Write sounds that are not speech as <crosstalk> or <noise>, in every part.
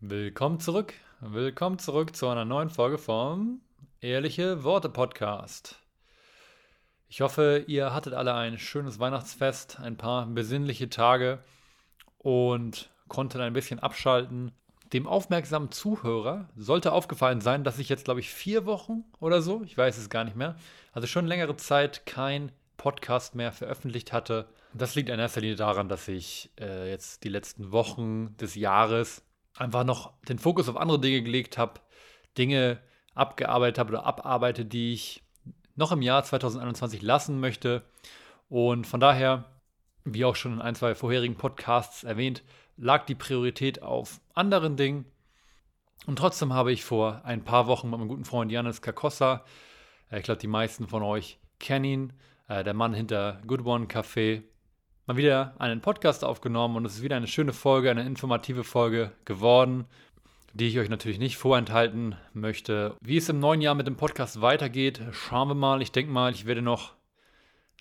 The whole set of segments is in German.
Willkommen zurück. Willkommen zurück zu einer neuen Folge vom Ehrliche Worte Podcast. Ich hoffe, ihr hattet alle ein schönes Weihnachtsfest, ein paar besinnliche Tage und konntet ein bisschen abschalten. Dem aufmerksamen Zuhörer sollte aufgefallen sein, dass ich jetzt, glaube ich, vier Wochen oder so, ich weiß es gar nicht mehr, also schon längere Zeit kein Podcast mehr veröffentlicht hatte. Das liegt in erster Linie daran, dass ich äh, jetzt die letzten Wochen des Jahres einfach noch den Fokus auf andere Dinge gelegt habe, Dinge abgearbeitet habe oder abarbeite, die ich noch im Jahr 2021 lassen möchte. Und von daher, wie auch schon in ein, zwei vorherigen Podcasts erwähnt, lag die Priorität auf anderen Dingen. Und trotzdem habe ich vor ein paar Wochen mit meinem guten Freund Janis Kakossa, äh, ich glaube, die meisten von euch kennen ihn, äh, der Mann hinter Good One Café, mal wieder einen Podcast aufgenommen und es ist wieder eine schöne Folge, eine informative Folge geworden, die ich euch natürlich nicht vorenthalten möchte. Wie es im neuen Jahr mit dem Podcast weitergeht, schauen wir mal. Ich denke mal, ich werde noch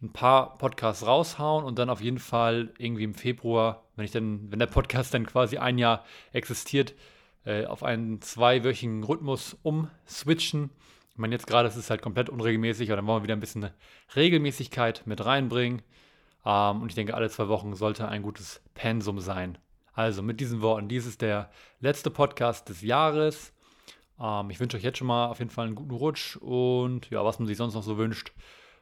ein paar Podcasts raushauen und dann auf jeden Fall irgendwie im Februar, wenn ich dann, wenn der Podcast dann quasi ein Jahr existiert, äh, auf einen zweiwöchigen Rhythmus umswitchen. Ich meine, jetzt gerade ist es halt komplett unregelmäßig, aber dann wollen wir wieder ein bisschen Regelmäßigkeit mit reinbringen. Ähm, und ich denke, alle zwei Wochen sollte ein gutes Pensum sein. Also mit diesen Worten, dies ist der letzte Podcast des Jahres. Ähm, ich wünsche euch jetzt schon mal auf jeden Fall einen guten Rutsch und ja, was man sich sonst noch so wünscht,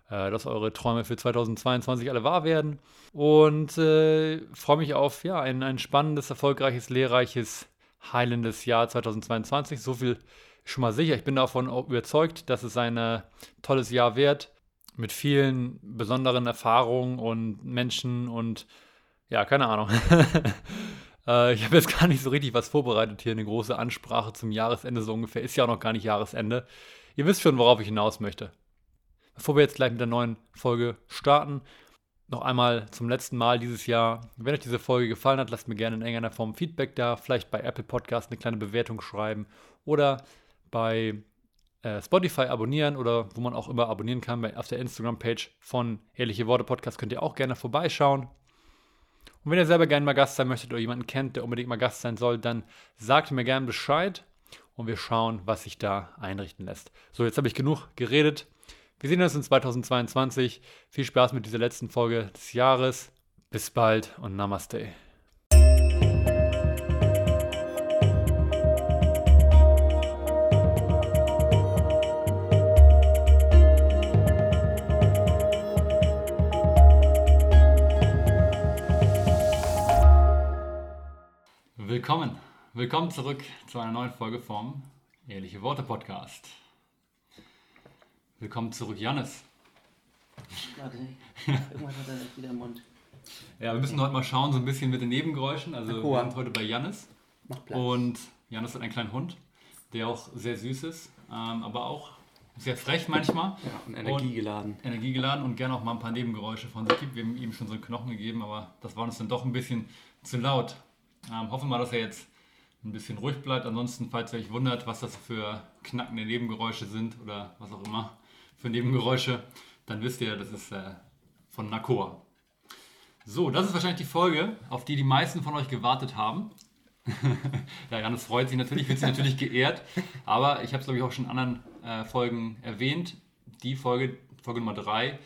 äh, dass eure Träume für 2022 alle wahr werden. Und äh, freue mich auf ja, ein, ein spannendes, erfolgreiches, lehrreiches, heilendes Jahr 2022. So viel schon mal sicher. Ich bin davon überzeugt, dass es ein äh, tolles Jahr wird mit vielen besonderen Erfahrungen und Menschen und ja, keine Ahnung. <laughs> äh, ich habe jetzt gar nicht so richtig was vorbereitet hier, eine große Ansprache zum Jahresende so ungefähr. Ist ja auch noch gar nicht Jahresende. Ihr wisst schon, worauf ich hinaus möchte. Bevor wir jetzt gleich mit der neuen Folge starten, noch einmal zum letzten Mal dieses Jahr. Wenn euch diese Folge gefallen hat, lasst mir gerne in irgendeiner Form Feedback da. Vielleicht bei Apple Podcast eine kleine Bewertung schreiben oder bei äh, Spotify abonnieren oder wo man auch immer abonnieren kann. Bei, auf der Instagram-Page von Ehrliche Worte Podcast könnt ihr auch gerne vorbeischauen. Und wenn ihr selber gerne mal Gast sein möchtet oder jemanden kennt, der unbedingt mal Gast sein soll, dann sagt mir gerne Bescheid und wir schauen, was sich da einrichten lässt. So, jetzt habe ich genug geredet. Wir sehen uns in 2022. Viel Spaß mit dieser letzten Folge des Jahres. Bis bald und Namaste. Willkommen, willkommen zurück zu einer neuen Folge vom Ehrliche Worte Podcast. Willkommen zurück, Jannis. Warte, <laughs> irgendwas hat er wieder im Mund. Ja, wir müssen heute mal schauen, so ein bisschen mit den Nebengeräuschen. Also wir sind heute bei Jannis. Und Jannis hat einen kleinen Hund, der auch sehr süß ist, ähm, aber auch sehr frech manchmal. Ja, und energiegeladen. Und energiegeladen und gerne auch mal ein paar Nebengeräusche von sich gibt. Wir haben ihm schon so einen Knochen gegeben, aber das war uns dann doch ein bisschen zu laut. Ähm, hoffen wir, dass er jetzt ein bisschen ruhig bleibt. Ansonsten, falls ihr euch wundert, was das für knackende Nebengeräusche sind oder was auch immer für Nebengeräusche, dann wisst ihr, das ist äh, von Nakoa. So, das ist wahrscheinlich die Folge, auf die die meisten von euch gewartet haben. <laughs> ja, Janis freut sich natürlich, wird sich natürlich geehrt. Aber ich habe es, glaube ich, auch schon in anderen äh, Folgen erwähnt. Die Folge, Folge Nummer 3,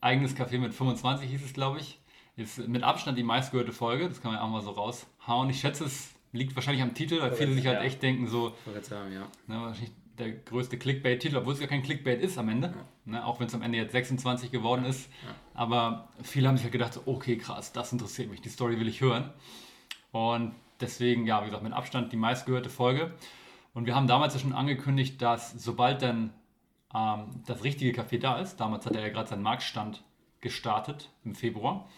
eigenes Café mit 25 hieß es, glaube ich. Ist mit Abstand die meistgehörte Folge, das kann man auch mal so raushauen. Ich schätze, es liegt wahrscheinlich am Titel, weil viele sich halt ja. echt denken, so. Sagen, ja. ne, wahrscheinlich der größte Clickbait-Titel, obwohl es ja kein Clickbait ist am Ende. Ja. Ne, auch wenn es am Ende jetzt 26 geworden ist. Ja. Aber viele haben sich halt gedacht, so, okay, krass, das interessiert mich, die Story will ich hören. Und deswegen, ja, wie gesagt, mit Abstand die meistgehörte Folge. Und wir haben damals ja schon angekündigt, dass sobald dann ähm, das richtige Café da ist, damals hat er ja gerade seinen Marktstand gestartet im Februar,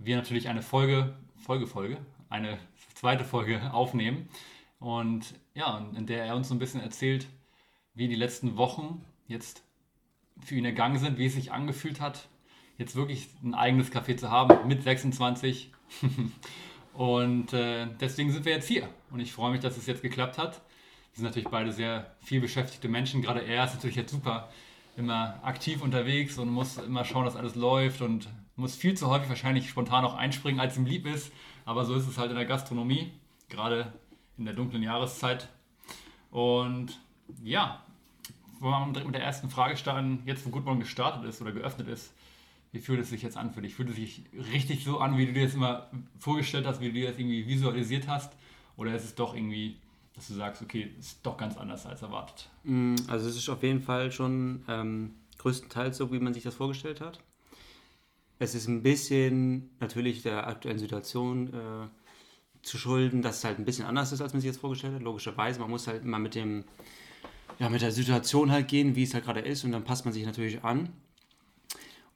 wir natürlich eine Folge, Folge, Folge, eine zweite Folge <laughs> aufnehmen. Und ja, in der er uns so ein bisschen erzählt, wie die letzten Wochen jetzt für ihn ergangen sind, wie es sich angefühlt hat, jetzt wirklich ein eigenes Café zu haben mit 26. <laughs> und äh, deswegen sind wir jetzt hier. Und ich freue mich, dass es jetzt geklappt hat. Wir sind natürlich beide sehr viel beschäftigte Menschen. Gerade er ist natürlich jetzt super immer aktiv unterwegs und muss immer schauen, dass alles läuft und muss viel zu häufig wahrscheinlich spontan auch einspringen, als ihm lieb ist. Aber so ist es halt in der Gastronomie, gerade in der dunklen Jahreszeit. Und ja, wollen wir direkt mit der ersten Frage starten. Jetzt, wo Gutmann gestartet ist oder geöffnet ist, wie fühlt es sich jetzt an für dich? Fühlt es sich richtig so an, wie du dir das immer vorgestellt hast, wie du dir das irgendwie visualisiert hast? Oder ist es doch irgendwie, dass du sagst, okay, ist doch ganz anders als erwartet? Mm, also es ist auf jeden Fall schon ähm, größtenteils so, wie man sich das vorgestellt hat. Es ist ein bisschen natürlich der aktuellen Situation äh, zu schulden, dass es halt ein bisschen anders ist, als man sich das vorgestellt hat. Logischerweise, man muss halt immer mit dem, ja, mit der Situation halt gehen, wie es halt gerade ist und dann passt man sich natürlich an.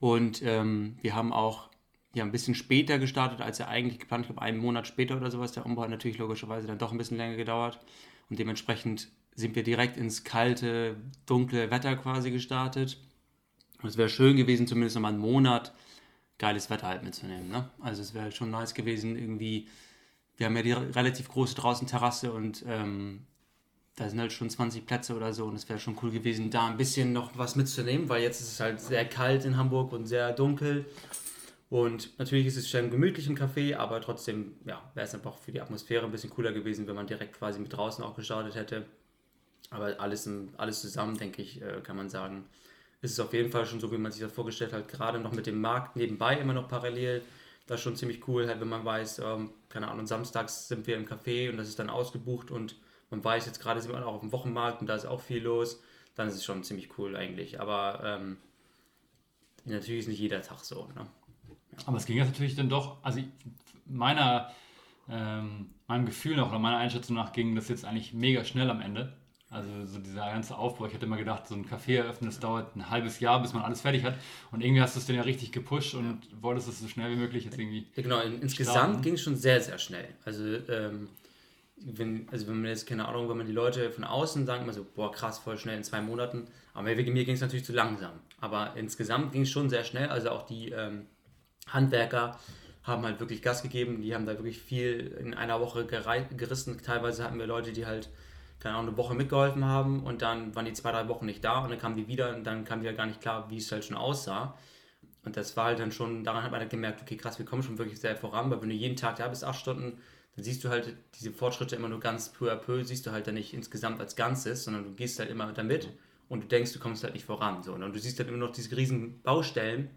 Und ähm, wir haben auch ja, ein bisschen später gestartet, als er eigentlich geplant. Ich glaube, einen Monat später oder sowas. Der Umbau hat natürlich logischerweise dann doch ein bisschen länger gedauert. Und dementsprechend sind wir direkt ins kalte, dunkle Wetter quasi gestartet. Und es wäre schön gewesen, zumindest nochmal einen Monat geiles Wetter halt mitzunehmen. Ne? Also es wäre schon nice gewesen, irgendwie wir haben ja die relativ große draußen Terrasse und ähm, da sind halt schon 20 Plätze oder so und es wäre schon cool gewesen, da ein bisschen noch was mitzunehmen, weil jetzt ist es halt sehr kalt in Hamburg und sehr dunkel. Und natürlich ist es schon gemütlich im Café, aber trotzdem ja, wäre es einfach für die Atmosphäre ein bisschen cooler gewesen, wenn man direkt quasi mit draußen auch gestartet hätte. Aber alles, alles zusammen, denke ich, äh, kann man sagen, ist es auf jeden Fall schon so, wie man sich das vorgestellt hat. Gerade noch mit dem Markt nebenbei immer noch parallel das ist schon ziemlich cool, halt, wenn man weiß, ähm, keine Ahnung, samstags sind wir im Café und das ist dann ausgebucht und man weiß, jetzt gerade sind wir auch auf dem Wochenmarkt und da ist auch viel los, dann ist es schon ziemlich cool eigentlich. Aber ähm, natürlich ist nicht jeder Tag so. Ne? Ja. Aber es ging jetzt natürlich dann doch, also meiner, ähm, meinem Gefühl nach oder meiner Einschätzung nach ging das jetzt eigentlich mega schnell am Ende. Also so dieser ganze Aufbau, ich hätte immer gedacht, so ein Café eröffnen, das dauert ein halbes Jahr, bis man alles fertig hat. Und irgendwie hast du es dann ja richtig gepusht und ja. wolltest es so schnell wie möglich jetzt irgendwie. Ja, genau, insgesamt ging es schon sehr, sehr schnell. Also, ähm, wenn, also wenn man jetzt, keine Ahnung, wenn man die Leute von außen sagen, immer so, boah, krass, voll schnell in zwei Monaten. Aber mir ging es natürlich zu langsam. Aber insgesamt ging es schon sehr schnell. Also auch die ähm, Handwerker haben halt wirklich Gas gegeben. Die haben da wirklich viel in einer Woche gerissen. Teilweise hatten wir Leute, die halt keine Ahnung, eine Woche mitgeholfen haben und dann waren die zwei, drei Wochen nicht da und dann kamen die wieder und dann kam wieder gar nicht klar, wie es halt schon aussah. Und das war halt dann schon, daran hat man dann gemerkt, okay, krass, wir kommen schon wirklich sehr voran, weil wenn du jeden Tag da bist, acht Stunden, dann siehst du halt diese Fortschritte immer nur ganz peu à peu, siehst du halt dann nicht insgesamt als Ganzes, sondern du gehst halt immer damit und du denkst, du kommst halt nicht voran. So. Und du siehst halt immer noch diese riesen Baustellen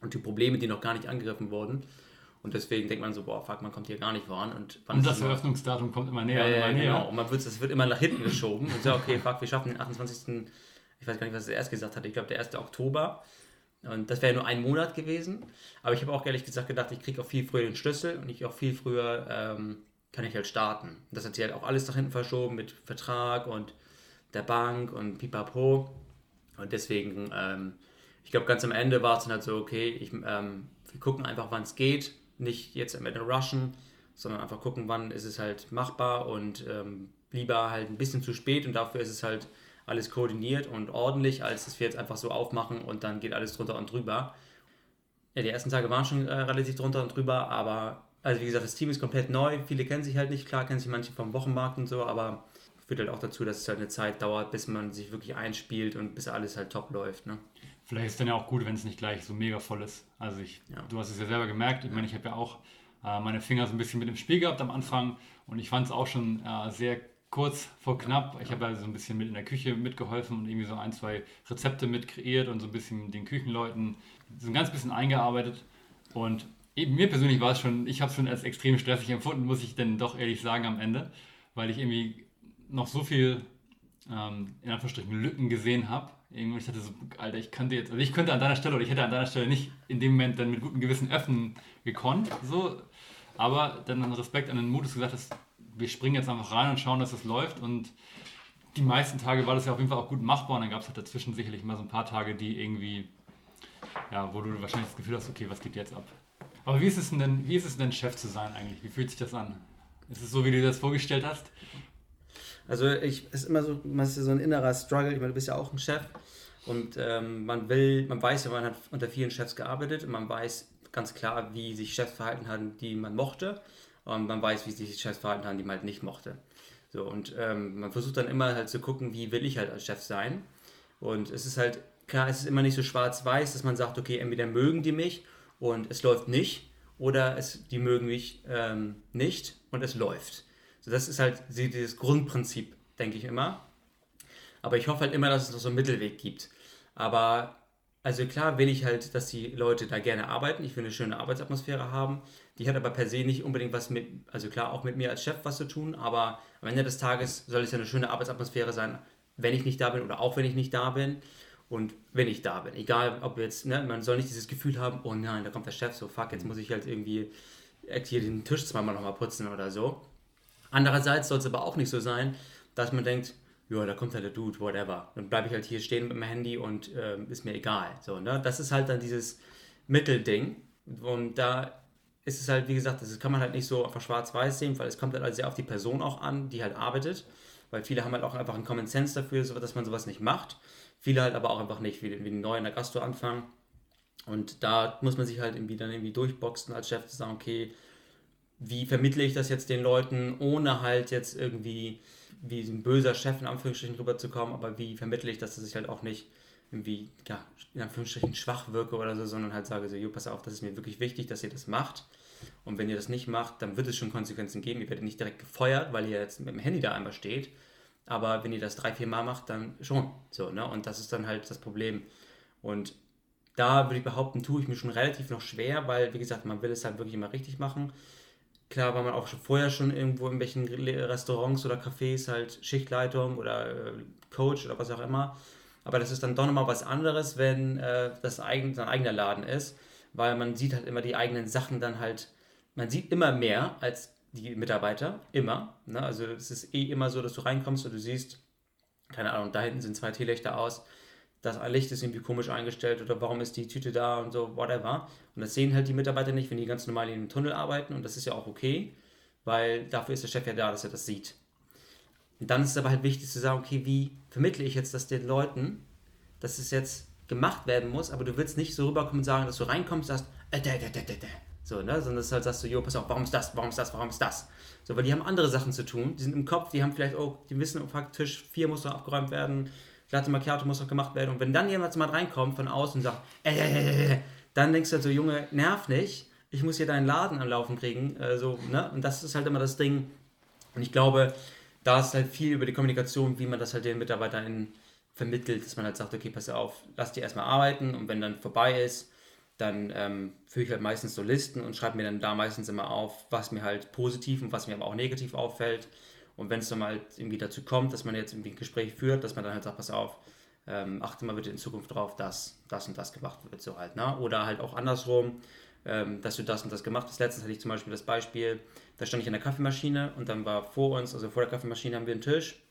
und die Probleme, die noch gar nicht angegriffen wurden. Und deswegen denkt man so, boah, fuck, man kommt hier gar nicht voran. Und, und das Eröffnungsdatum kommt immer näher. Ja, immer näher. genau. Und man wird, das wird immer nach hinten geschoben. Und so, okay, fuck, wir schaffen den 28. Ich weiß gar nicht, was er erst gesagt hat. Ich glaube, der 1. Oktober. Und das wäre nur ein Monat gewesen. Aber ich habe auch ehrlich gesagt gedacht, ich kriege auch viel früher den Schlüssel und ich auch viel früher ähm, kann ich halt starten. Das hat sich halt auch alles nach hinten verschoben mit Vertrag und der Bank und pipapo. Und deswegen, ähm, ich glaube, ganz am Ende war es dann halt so, okay, ich, ähm, wir gucken einfach, wann es geht nicht jetzt mit einem Rushen, sondern einfach gucken, wann ist es halt machbar und ähm, lieber halt ein bisschen zu spät und dafür ist es halt alles koordiniert und ordentlich, als dass wir jetzt einfach so aufmachen und dann geht alles drunter und drüber. Ja, die ersten Tage waren schon äh, relativ drunter und drüber, aber also wie gesagt, das Team ist komplett neu, viele kennen sich halt nicht, klar kennen sich manche vom Wochenmarkt und so, aber führt halt auch dazu, dass es halt eine Zeit dauert, bis man sich wirklich einspielt und bis alles halt top läuft. Ne? Vielleicht ist es dann ja auch gut, wenn es nicht gleich so mega voll ist. Also ich, ja. du hast es ja selber gemerkt. Ich meine, ich habe ja auch äh, meine Finger so ein bisschen mit im Spiel gehabt am Anfang und ich fand es auch schon äh, sehr kurz vor knapp. Ich habe ja so ein bisschen mit in der Küche mitgeholfen und irgendwie so ein, zwei Rezepte mit kreiert und so ein bisschen den Küchenleuten so ein ganz bisschen eingearbeitet. Und eben mir persönlich war es schon, ich habe es schon als extrem stressig empfunden, muss ich denn doch ehrlich sagen am Ende, weil ich irgendwie noch so viel ähm, in Anführungsstrichen Lücken gesehen habe irgendwie, ich hatte so, Alter, ich könnte jetzt, also ich könnte an deiner Stelle oder ich hätte an deiner Stelle nicht in dem Moment dann mit gutem Gewissen öffnen gekonnt, so. Aber dann Respekt an den Mut, dass du gesagt hast, wir springen jetzt einfach rein und schauen, dass das läuft und die meisten Tage war das ja auf jeden Fall auch gut machbar und dann gab es halt dazwischen sicherlich mal so ein paar Tage, die irgendwie, ja, wo du wahrscheinlich das Gefühl hast, okay, was geht jetzt ab? Aber wie ist es denn, wie ist es denn Chef zu sein eigentlich? Wie fühlt sich das an? Ist es so, wie du dir das vorgestellt hast? Also ich ist immer so, man ist so ein innerer Struggle. Ich meine, du bist ja auch ein Chef und ähm, man will, man weiß ja, man hat unter vielen Chefs gearbeitet und man weiß ganz klar, wie sich Chefs verhalten haben, die man mochte und man weiß, wie sich Chefs verhalten haben, die man halt nicht mochte. So und ähm, man versucht dann immer halt zu gucken, wie will ich halt als Chef sein. Und es ist halt klar, es ist immer nicht so schwarz-weiß, dass man sagt, okay, entweder mögen die mich und es läuft nicht oder es, die mögen mich ähm, nicht und es läuft. So, das ist halt dieses Grundprinzip, denke ich immer. Aber ich hoffe halt immer, dass es noch so einen Mittelweg gibt. Aber also klar will ich halt, dass die Leute da gerne arbeiten. Ich will eine schöne Arbeitsatmosphäre haben. Die hat aber per se nicht unbedingt was mit, also klar auch mit mir als Chef was zu tun, aber am Ende des Tages soll es ja eine schöne Arbeitsatmosphäre sein, wenn ich nicht da bin oder auch wenn ich nicht da bin und wenn ich da bin. Egal, ob jetzt, ne, man soll nicht dieses Gefühl haben, oh nein, da kommt der Chef, so fuck, jetzt muss ich halt irgendwie hier den Tisch zweimal nochmal putzen oder so. Andererseits soll es aber auch nicht so sein, dass man denkt, ja, da kommt halt der Dude, whatever. Dann bleibe ich halt hier stehen mit dem Handy und äh, ist mir egal. So, ne? Das ist halt dann dieses Mittelding. Und da ist es halt, wie gesagt, das kann man halt nicht so einfach schwarz-weiß sehen, weil es kommt halt sehr auf die Person auch an, die halt arbeitet. Weil viele haben halt auch einfach einen Common Sense dafür, dass man sowas nicht macht. Viele halt aber auch einfach nicht, wie, wie neu in der Gastro anfangen. Und da muss man sich halt irgendwie dann irgendwie durchboxen als Chef zu sagen, okay, wie vermittle ich das jetzt den Leuten, ohne halt jetzt irgendwie wie ein böser Chef in Anführungsstrichen rüberzukommen, aber wie vermittle ich, dass ich halt auch nicht irgendwie, ja, in Anführungsstrichen schwach wirke oder so, sondern halt sage so, jo, pass auf, das ist mir wirklich wichtig, dass ihr das macht. Und wenn ihr das nicht macht, dann wird es schon Konsequenzen geben. Ihr werdet nicht direkt gefeuert, weil ihr jetzt mit dem Handy da einmal steht. Aber wenn ihr das drei, vier Mal macht, dann schon. So, ne? Und das ist dann halt das Problem. Und da würde ich behaupten, tue ich mir schon relativ noch schwer, weil, wie gesagt, man will es halt wirklich immer richtig machen. Klar war man auch schon vorher schon irgendwo in welchen Restaurants oder Cafés halt Schichtleitung oder äh, Coach oder was auch immer. Aber das ist dann doch nochmal was anderes, wenn äh, das eigen, sein eigener Laden ist, weil man sieht halt immer die eigenen Sachen dann halt, man sieht immer mehr als die Mitarbeiter, immer. Ne? Also es ist eh immer so, dass du reinkommst und du siehst, keine Ahnung, da hinten sind zwei Teelichter aus das Licht ist irgendwie komisch eingestellt oder warum ist die Tüte da und so, whatever. Und das sehen halt die Mitarbeiter nicht, wenn die ganz normal in dem Tunnel arbeiten und das ist ja auch okay, weil dafür ist der Chef ja da, dass er das sieht. Und dann ist es aber halt wichtig zu sagen, okay, wie vermittle ich jetzt das den Leuten, dass es jetzt gemacht werden muss, aber du willst nicht so rüberkommen und sagen, dass du reinkommst und sagst, äh, da, da, da, da. So, ne? Sondern das halt sagst du, jo, pass auf, warum ist das, warum ist das, warum ist das? So, weil die haben andere Sachen zu tun, die sind im Kopf, die haben vielleicht, oh, die wissen, oh, Tisch 4 muss noch abgeräumt werden, Latte Macchiato muss noch gemacht werden. Und wenn dann jemand mal reinkommt von außen und sagt, äh, äh, äh, dann denkst du halt so, Junge, nerv nicht, ich muss hier deinen Laden am Laufen kriegen. Äh, so, ne? Und das ist halt immer das Ding. Und ich glaube, da ist halt viel über die Kommunikation, wie man das halt den MitarbeiterInnen vermittelt, dass man halt sagt, okay, pass auf, lass die erstmal arbeiten und wenn dann vorbei ist, dann ähm, führe ich halt meistens so Listen und schreibe mir dann da meistens immer auf, was mir halt positiv und was mir aber auch negativ auffällt. Und wenn es dann mal irgendwie dazu kommt, dass man jetzt irgendwie ein Gespräch führt, dass man dann halt sagt, pass auf, ähm, achte mal bitte in Zukunft drauf, dass das und das gemacht wird, so halt. Ne? Oder halt auch andersrum, ähm, dass du das und das gemacht hast. Letztens hatte ich zum Beispiel das Beispiel, da stand ich an der Kaffeemaschine und dann war vor uns, also vor der Kaffeemaschine haben wir einen Tisch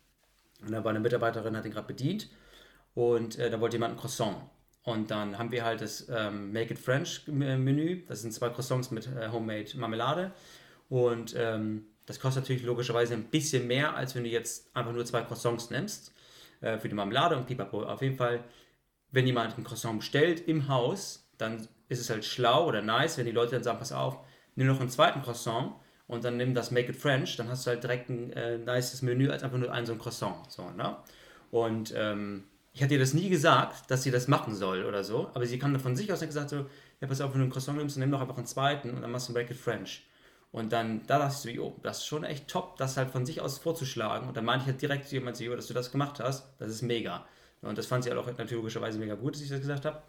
und da war eine Mitarbeiterin, hat ihn gerade bedient und äh, da wollte jemand ein Croissant. Und dann haben wir halt das ähm, Make It French Menü. Das sind zwei Croissants mit äh, Homemade Marmelade. Und ähm, das kostet natürlich logischerweise ein bisschen mehr, als wenn du jetzt einfach nur zwei Croissants nimmst äh, für die Marmelade und Pipapo. Auf jeden Fall, wenn jemand ein Croissant bestellt im Haus, dann ist es halt schlau oder nice, wenn die Leute dann sagen, pass auf, nimm noch einen zweiten Croissant und dann nimm das Make It French, dann hast du halt direkt ein äh, nices Menü als einfach nur ein so ein Croissant. So, ne? Und ähm, ich hatte ihr das nie gesagt, dass sie das machen soll oder so, aber sie kam von sich aus und hat gesagt so, ja pass auf, wenn du einen Croissant nimmst, dann nimm doch einfach einen zweiten und dann machst du ein Make It French. Und dann, da dachte ich so, jo, das ist schon echt top, das halt von sich aus vorzuschlagen. Und dann meinte ich halt direkt zu jemandem, jo, dass du das gemacht hast, das ist mega. Und das fand sie halt auch natürlicherweise mega gut, dass ich das gesagt habe.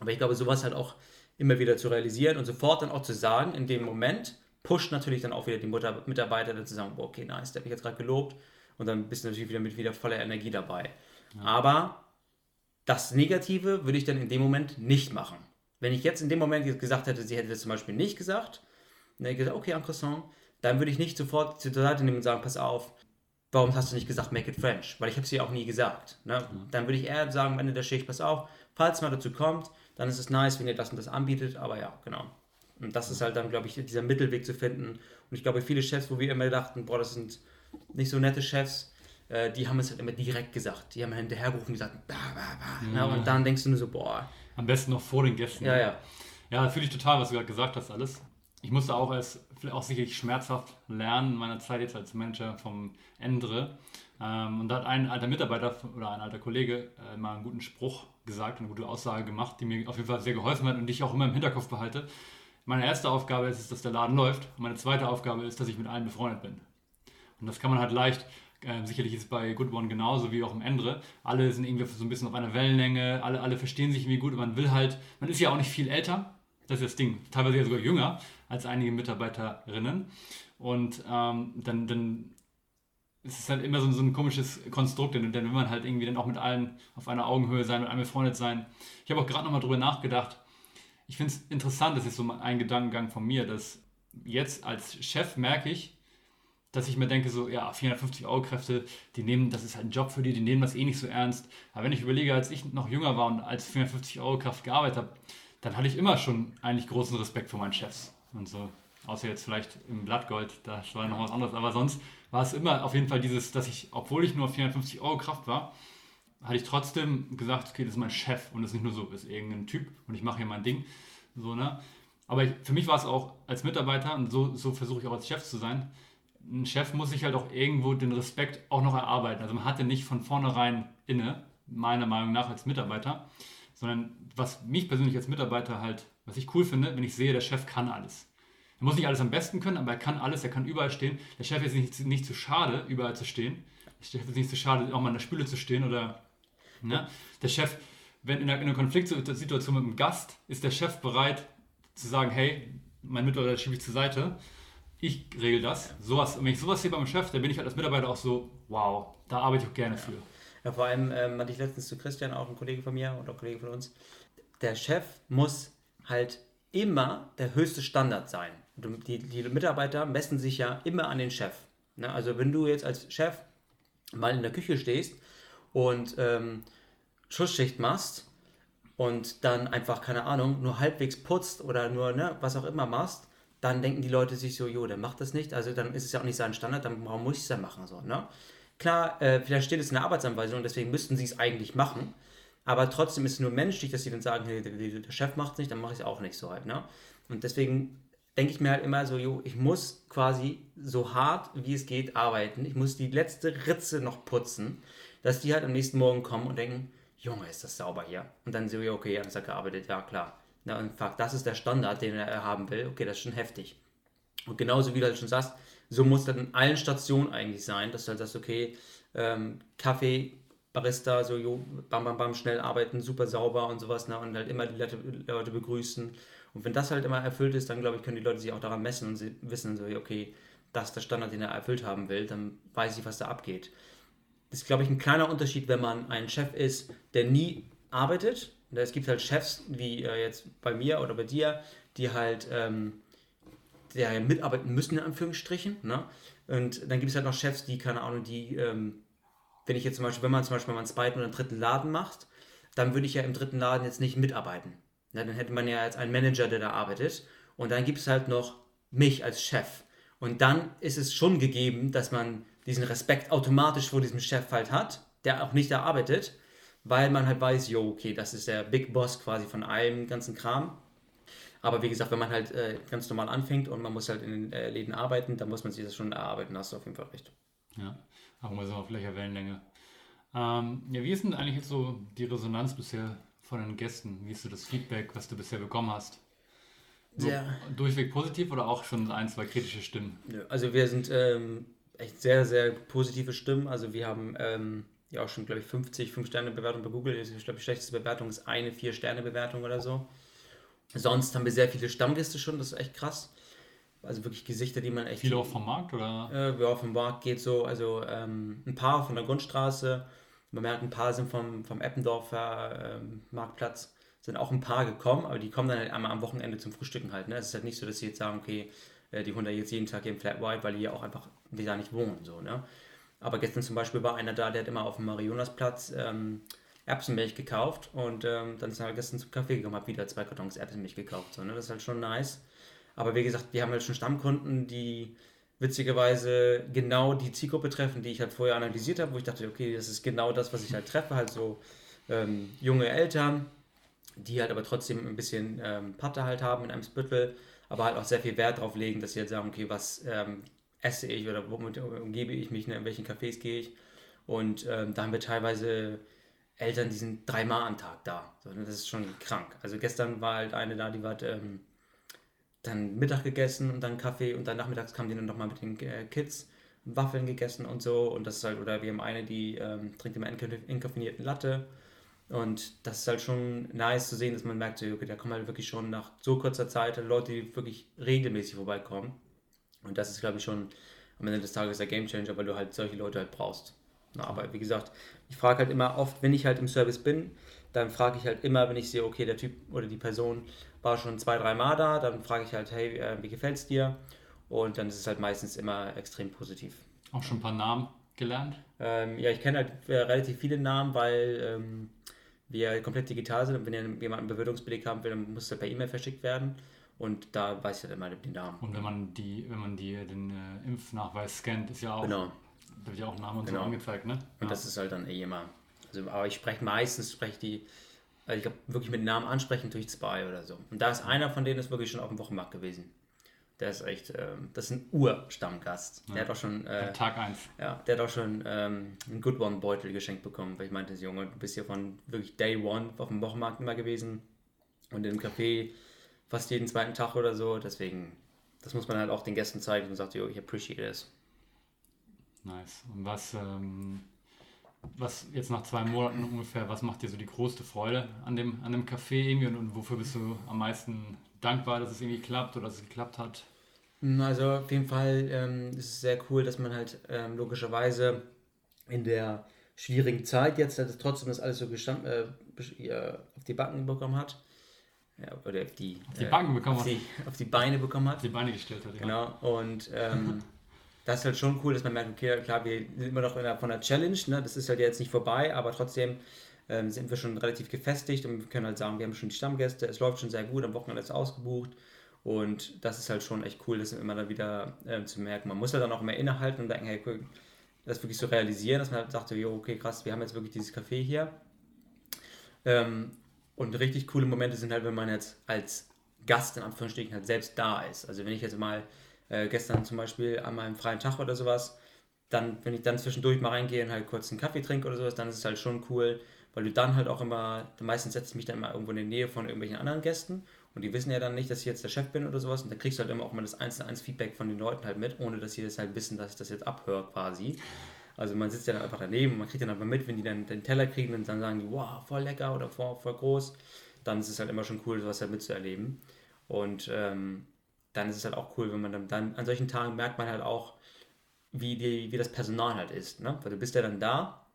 Aber ich glaube, sowas halt auch immer wieder zu realisieren und sofort dann auch zu sagen, in dem Moment, pusht natürlich dann auch wieder die Mutter, Mitarbeiter dann zu sagen, boah, okay, nice, der hat mich jetzt gerade gelobt. Und dann bist du natürlich wieder mit wieder voller Energie dabei. Ja. Aber das Negative würde ich dann in dem Moment nicht machen. Wenn ich jetzt in dem Moment gesagt hätte, sie hätte das zum Beispiel nicht gesagt, und er gesagt, okay, ein Croissant. Dann würde ich nicht sofort zur Seite nehmen und sagen, pass auf, warum hast du nicht gesagt, make it French? Weil ich habe es dir auch nie gesagt. Ne? Mhm. Dann würde ich eher sagen, am Ende der Schicht, pass auf, falls mal dazu kommt, dann ist es nice, wenn ihr das und das anbietet, aber ja, genau. Und das ist halt dann, glaube ich, dieser Mittelweg zu finden. Und ich glaube, viele Chefs, wo wir immer dachten, boah, das sind nicht so nette Chefs, äh, die haben es halt immer direkt gesagt. Die haben hinterhergerufen und gesagt, bah, bah, bah. Ja. Ne? Und dann denkst du nur so, boah. Am besten noch vor den Gästen. Ja, ja. Ja, fühle ich total, was du gerade gesagt hast, alles ich musste auch erst, auch sicherlich schmerzhaft lernen in meiner Zeit jetzt als Manager vom Endre. Ähm, und da hat ein alter Mitarbeiter oder ein alter Kollege äh, mal einen guten Spruch gesagt, eine gute Aussage gemacht, die mir auf jeden Fall sehr geholfen hat und die ich auch immer im Hinterkopf behalte. Meine erste Aufgabe ist es, dass der Laden läuft. Und meine zweite Aufgabe ist, dass ich mit allen befreundet bin. Und das kann man halt leicht, äh, sicherlich ist es bei Good One genauso wie auch im Endre. Alle sind irgendwie so ein bisschen auf einer Wellenlänge, alle, alle verstehen sich irgendwie gut und man will halt, man ist ja auch nicht viel älter, das ist das Ding, teilweise ja sogar jünger als einige Mitarbeiterinnen. Und ähm, dann, dann ist es halt immer so, so ein komisches Konstrukt, denn dann will man halt irgendwie dann auch mit allen auf einer Augenhöhe sein, mit allen befreundet sein. Ich habe auch gerade nochmal drüber nachgedacht. Ich finde es interessant, das ist so ein Gedankengang von mir, dass jetzt als Chef merke ich, dass ich mir denke, so, ja, 450 Euro Kräfte, die nehmen, das ist halt ein Job für die, die nehmen das eh nicht so ernst. Aber wenn ich überlege, als ich noch jünger war und als 450 Euro Kraft gearbeitet habe, dann hatte ich immer schon eigentlich großen Respekt vor meinen Chefs und so. Außer jetzt vielleicht im Blattgold, da war noch was anderes. Aber sonst war es immer auf jeden Fall dieses, dass ich, obwohl ich nur 450 Euro Kraft war, hatte ich trotzdem gesagt, okay, das ist mein Chef und das ist nicht nur so, ist irgendein Typ und ich mache hier mein Ding. So, ne? Aber ich, für mich war es auch als Mitarbeiter, und so, so versuche ich auch als Chef zu sein, ein Chef muss sich halt auch irgendwo den Respekt auch noch erarbeiten. Also man hat den nicht von vornherein inne, meiner Meinung nach als Mitarbeiter, sondern was mich persönlich als Mitarbeiter halt, was ich cool finde, wenn ich sehe, der Chef kann alles. Er muss nicht alles am besten können, aber er kann alles, er kann überall stehen. Der Chef ist nicht, nicht zu schade, überall zu stehen. Der Chef ist nicht zu schade, auch mal in der Spüle zu stehen oder. Ne? Der Chef, wenn in einer, in einer Konfliktsituation mit einem Gast, ist der Chef bereit zu sagen: Hey, mein Mitarbeiter schiebe ich zur Seite. Ich regel das. Sowas, wenn ich sowas sehe beim Chef, dann bin ich halt als Mitarbeiter auch so: Wow, da arbeite ich auch gerne für. Ja, vor allem ähm, hatte ich letztens zu Christian, auch ein Kollege von mir oder Kollege von uns. Der Chef muss halt immer der höchste Standard sein. Die, die Mitarbeiter messen sich ja immer an den Chef. Ne? Also wenn du jetzt als Chef mal in der Küche stehst und ähm, Schussschicht machst und dann einfach, keine Ahnung, nur halbwegs putzt oder nur ne, was auch immer machst, dann denken die Leute sich so, jo, der macht das nicht, also dann ist es ja auch nicht sein Standard, dann warum muss ich es dann machen? So, ne? Klar, äh, vielleicht steht es in der Arbeitsanweisung deswegen müssten sie es eigentlich machen, aber trotzdem ist es nur menschlich, dass sie dann sagen, hey, der, der Chef macht es nicht, dann mache ich es auch nicht so halt. Ne? Und deswegen denke ich mir halt immer so, jo, ich muss quasi so hart wie es geht arbeiten. Ich muss die letzte Ritze noch putzen, dass die halt am nächsten Morgen kommen und denken, Junge, ist das sauber hier. Und dann so, ja, okay, ja, das hat gearbeitet, ja klar. Na, und fuck, das ist der Standard, den er haben will. Okay, das ist schon heftig. Und genauso wie du halt schon sagst, so muss das in allen Stationen eigentlich sein, dass du halt sagst, okay, ähm, Kaffee, Barista, so, jo, bam, bam, bam, schnell arbeiten, super sauber und sowas, ne, und halt immer die Leute, Leute begrüßen und wenn das halt immer erfüllt ist, dann glaube ich, können die Leute sich auch daran messen und sie wissen so, okay, das ist der Standard, den er erfüllt haben will, dann weiß ich, was da abgeht. Das ist, glaube ich, ein kleiner Unterschied, wenn man ein Chef ist, der nie arbeitet. Es gibt halt Chefs, wie äh, jetzt bei mir oder bei dir, die halt ähm, der mitarbeiten müssen, in Anführungsstrichen. Ne? Und dann gibt es halt noch Chefs, die, keine Ahnung, die, ähm, wenn ich jetzt zum Beispiel, wenn man zum Beispiel mal einen zweiten oder einen dritten Laden macht, dann würde ich ja im dritten Laden jetzt nicht mitarbeiten. Na, dann hätte man ja als einen Manager, der da arbeitet. Und dann gibt es halt noch mich als Chef. Und dann ist es schon gegeben, dass man diesen Respekt automatisch vor diesem Chef halt hat, der auch nicht da arbeitet, weil man halt weiß, jo, okay, das ist der Big Boss quasi von allem ganzen Kram. Aber wie gesagt, wenn man halt äh, ganz normal anfängt und man muss halt in den äh, Läden arbeiten, dann muss man sich das schon erarbeiten, hast du auf jeden Fall recht. Ja, auch mal so auf gleicher Wellenlänge. Ähm, ja, wie ist denn eigentlich jetzt so die Resonanz bisher von den Gästen? Wie ist so das Feedback, was du bisher bekommen hast? So ja. Durchweg positiv oder auch schon ein, zwei kritische Stimmen? Also wir sind ähm, echt sehr, sehr positive Stimmen. Also wir haben ähm, ja auch schon, glaube ich, 50 5-Sterne-Bewertungen bei Google. Ich glaube, die schlechteste Bewertung ist eine 4-Sterne-Bewertung oder so. Sonst haben wir sehr viele Stammgäste schon, das ist echt krass. Also wirklich Gesichter, die man echt. Viele auch vom Markt, oder? Äh, ja, vom Markt geht so. Also ähm, ein paar von der Grundstraße, man merkt, ein paar sind vom, vom Eppendorfer ähm, Marktplatz, sind auch ein paar gekommen, aber die kommen dann halt einmal am Wochenende zum Frühstücken halt. Ne? Es ist halt nicht so, dass sie jetzt sagen, okay, äh, die da jetzt jeden Tag hier im Flat White, weil die ja auch einfach die da nicht wohnen. So, ne? Aber gestern zum Beispiel war einer da, der hat immer auf dem Marionasplatz ähm, Erbsenmilch gekauft und ähm, dann er halt gestern zum Kaffee gekommen, hat wieder zwei Kartons Erbsenmilch gekauft. So, ne? Das ist halt schon nice. Aber wie gesagt, wir haben halt schon Stammkunden, die witzigerweise genau die Zielgruppe treffen, die ich halt vorher analysiert habe, wo ich dachte, okay, das ist genau das, was ich halt treffe, halt so ähm, junge Eltern, die halt aber trotzdem ein bisschen ähm, Patte halt haben in einem Spittel, aber halt auch sehr viel Wert drauf legen, dass sie halt sagen, okay, was ähm, esse ich oder womit umgebe ich mich, ne, in welchen Cafés gehe ich. Und ähm, da haben wir teilweise Eltern, die sind dreimal am Tag da. Ne, das ist schon krank. Also gestern war halt eine da, die war ähm, dann Mittag gegessen und dann Kaffee und dann nachmittags kamen die dann nochmal mit den äh, Kids Waffeln gegessen und so. Und das ist halt, oder wir haben eine, die ähm, trinkt immer inkoffinierten Latte. Und das ist halt schon nice zu sehen, dass man merkt, okay, da kommen halt wirklich schon nach so kurzer Zeit Leute, die wirklich regelmäßig vorbeikommen. Und das ist, glaube ich, schon am Ende des Tages der Gamechanger, weil du halt solche Leute halt brauchst. Aber wie gesagt, ich frage halt immer oft, wenn ich halt im Service bin, dann frage ich halt immer, wenn ich sehe, okay, der Typ oder die Person war schon zwei, drei Mal da, dann frage ich halt, hey, äh, wie gefällt es dir? Und dann ist es halt meistens immer extrem positiv. Auch schon ein paar Namen gelernt? Ähm, ja, ich kenne halt äh, relativ viele Namen, weil ähm, wir komplett digital sind und wenn jemand einen Bewirtungsbeleg haben will, dann muss er per E-Mail verschickt werden. Und da weiß ich halt immer den Namen. Und wenn man die, wenn man die, den äh, Impfnachweis scannt, ist ja auch, genau. Da wird ja auch Name und genau. so angezeigt, ne? Und ja. das ist halt dann eh immer. Also, aber ich spreche meistens, spreche die, also ich glaube, wirklich mit Namen ansprechen durch zwei oder so. Und da ist einer von denen ist wirklich schon auf dem Wochenmarkt gewesen. Der ist echt, ähm, das ist ein Urstammgast. Ja. Der hat auch schon. Äh, Tag 1. Ja, der hat auch schon ähm, einen Good One-Beutel geschenkt bekommen, weil ich meinte, Junge, du bist hier von wirklich Day One auf dem Wochenmarkt immer gewesen und im Café fast jeden zweiten Tag oder so. Deswegen, das muss man halt auch den Gästen zeigen und sagt, yo, ich appreciate es. Nice. Und was, ähm, was jetzt nach zwei Monaten ungefähr, was macht dir so die größte Freude an dem, an dem Café irgendwie und, und wofür bist du am meisten dankbar, dass es irgendwie klappt oder dass es geklappt hat? Hm, also auf jeden Fall ähm, ist es sehr cool, dass man halt ähm, logischerweise in der schwierigen Zeit jetzt dass trotzdem das alles so gestand, äh, auf die Backen bekommen hat. Ja, oder auf die, auf die äh, bekommen auf die, auf die Beine bekommen hat. Auf die Beine gestellt hat, ja. Genau. Und ähm, <laughs> das ist halt schon cool, dass man merkt, okay, klar, wir sind immer noch in der, von der Challenge, ne? das ist halt jetzt nicht vorbei, aber trotzdem ähm, sind wir schon relativ gefestigt und können halt sagen, wir haben schon die Stammgäste, es läuft schon sehr gut, am Wochenende ist ausgebucht und das ist halt schon echt cool, das immer dann wieder ähm, zu merken. Man muss ja dann auch immer innehalten und denken, hey, cool, das wirklich so realisieren, dass man halt sagt, jo, okay, krass, wir haben jetzt wirklich dieses Café hier. Ähm, und richtig coole Momente sind halt, wenn man jetzt als Gast in Anführungsstrichen halt selbst da ist. Also wenn ich jetzt mal äh, gestern zum Beispiel an meinem freien Tag oder sowas, dann, wenn ich dann zwischendurch mal reingehe und halt kurz einen Kaffee trinke oder sowas, dann ist es halt schon cool, weil du dann halt auch immer, meistens setze ich mich dann immer irgendwo in der Nähe von irgendwelchen anderen Gästen und die wissen ja dann nicht, dass ich jetzt der Chef bin oder sowas und da kriegst du halt immer auch mal das 1 zu 1 Feedback von den Leuten halt mit, ohne dass sie das halt wissen, dass ich das jetzt abhöre quasi. Also man sitzt ja dann einfach daneben und man kriegt dann einfach mit, wenn die dann den Teller kriegen und dann sagen die, wow, voll lecker oder voll, voll groß, dann ist es halt immer schon cool, sowas halt mitzuerleben. Und ähm, dann ist es halt auch cool, wenn man dann, dann an solchen Tagen merkt man halt auch, wie, die, wie das Personal halt ist. Ne? Weil du bist ja dann da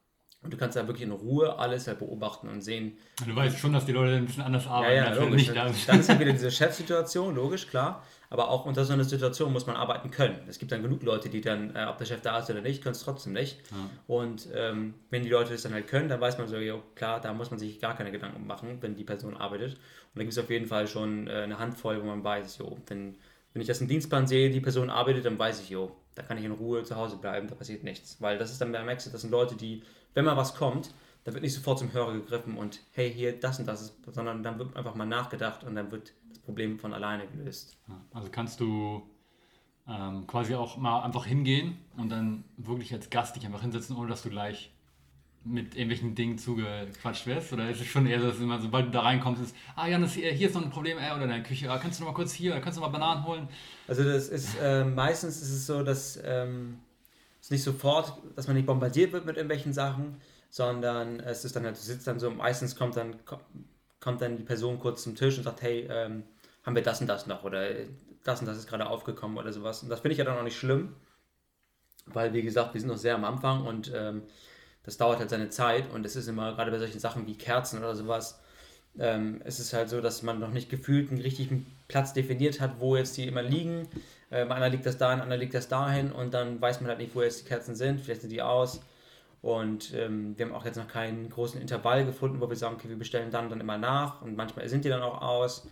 und du kannst da wirklich in Ruhe alles halt beobachten und sehen. Du weißt schon, dass die Leute ein bisschen anders arbeiten. Ja, ja, logisch. Nicht dann, dann ist ja wieder diese <laughs> Chefsituation, logisch, klar. Aber auch unter so einer Situation muss man arbeiten können. Es gibt dann genug Leute, die dann, äh, ob der Chef da ist oder nicht, können es trotzdem nicht. Ja. Und ähm, wenn die Leute das dann halt können, dann weiß man so, ja, klar, da muss man sich gar keine Gedanken machen, wenn die Person arbeitet. Und da gibt es auf jeden Fall schon äh, eine Handvoll, wo man weiß, jo, wenn, wenn ich das im Dienstplan sehe, die Person arbeitet, dann weiß ich, jo, da kann ich in Ruhe zu Hause bleiben, da passiert nichts. Weil das ist dann, da merkst das sind Leute, die wenn mal was kommt, da wird nicht sofort zum Hörer gegriffen und hey, hier das und das ist, sondern dann wird einfach mal nachgedacht und dann wird das Problem von alleine gelöst. Also kannst du ähm, quasi auch mal einfach hingehen und dann wirklich als Gast dich einfach hinsetzen, ohne dass du gleich mit irgendwelchen Dingen zugequatscht wirst? Oder ist es schon eher so, dass immer, sobald du da reinkommst, ist, ah Janis, hier, ist noch ein Problem, äh, oder in der Küche, ah, kannst du noch mal kurz hier, kannst du noch mal Bananen holen? Also das ist, äh, meistens ist es so, dass ähm, es nicht sofort, dass man nicht bombardiert wird mit irgendwelchen Sachen, sondern es ist dann halt, du sitzt dann so, meistens kommt dann, kommt dann die Person kurz zum Tisch und sagt, hey, ähm, haben wir das und das noch oder das und das ist gerade aufgekommen oder sowas. Und das finde ich ja dann auch nicht schlimm, weil wie gesagt, wir sind noch sehr am Anfang und ähm, das dauert halt seine Zeit und es ist immer, gerade bei solchen Sachen wie Kerzen oder sowas, ähm, es ist halt so, dass man noch nicht gefühlt einen richtigen Platz definiert hat, wo jetzt die immer liegen. Äh, bei einer liegt das dahin, einer liegt das dahin und dann weiß man halt nicht, wo jetzt die Kerzen sind. Vielleicht sind die aus. Und ähm, wir haben auch jetzt noch keinen großen Intervall gefunden, wo wir sagen, okay, wir bestellen dann dann immer nach und manchmal sind die dann auch aus.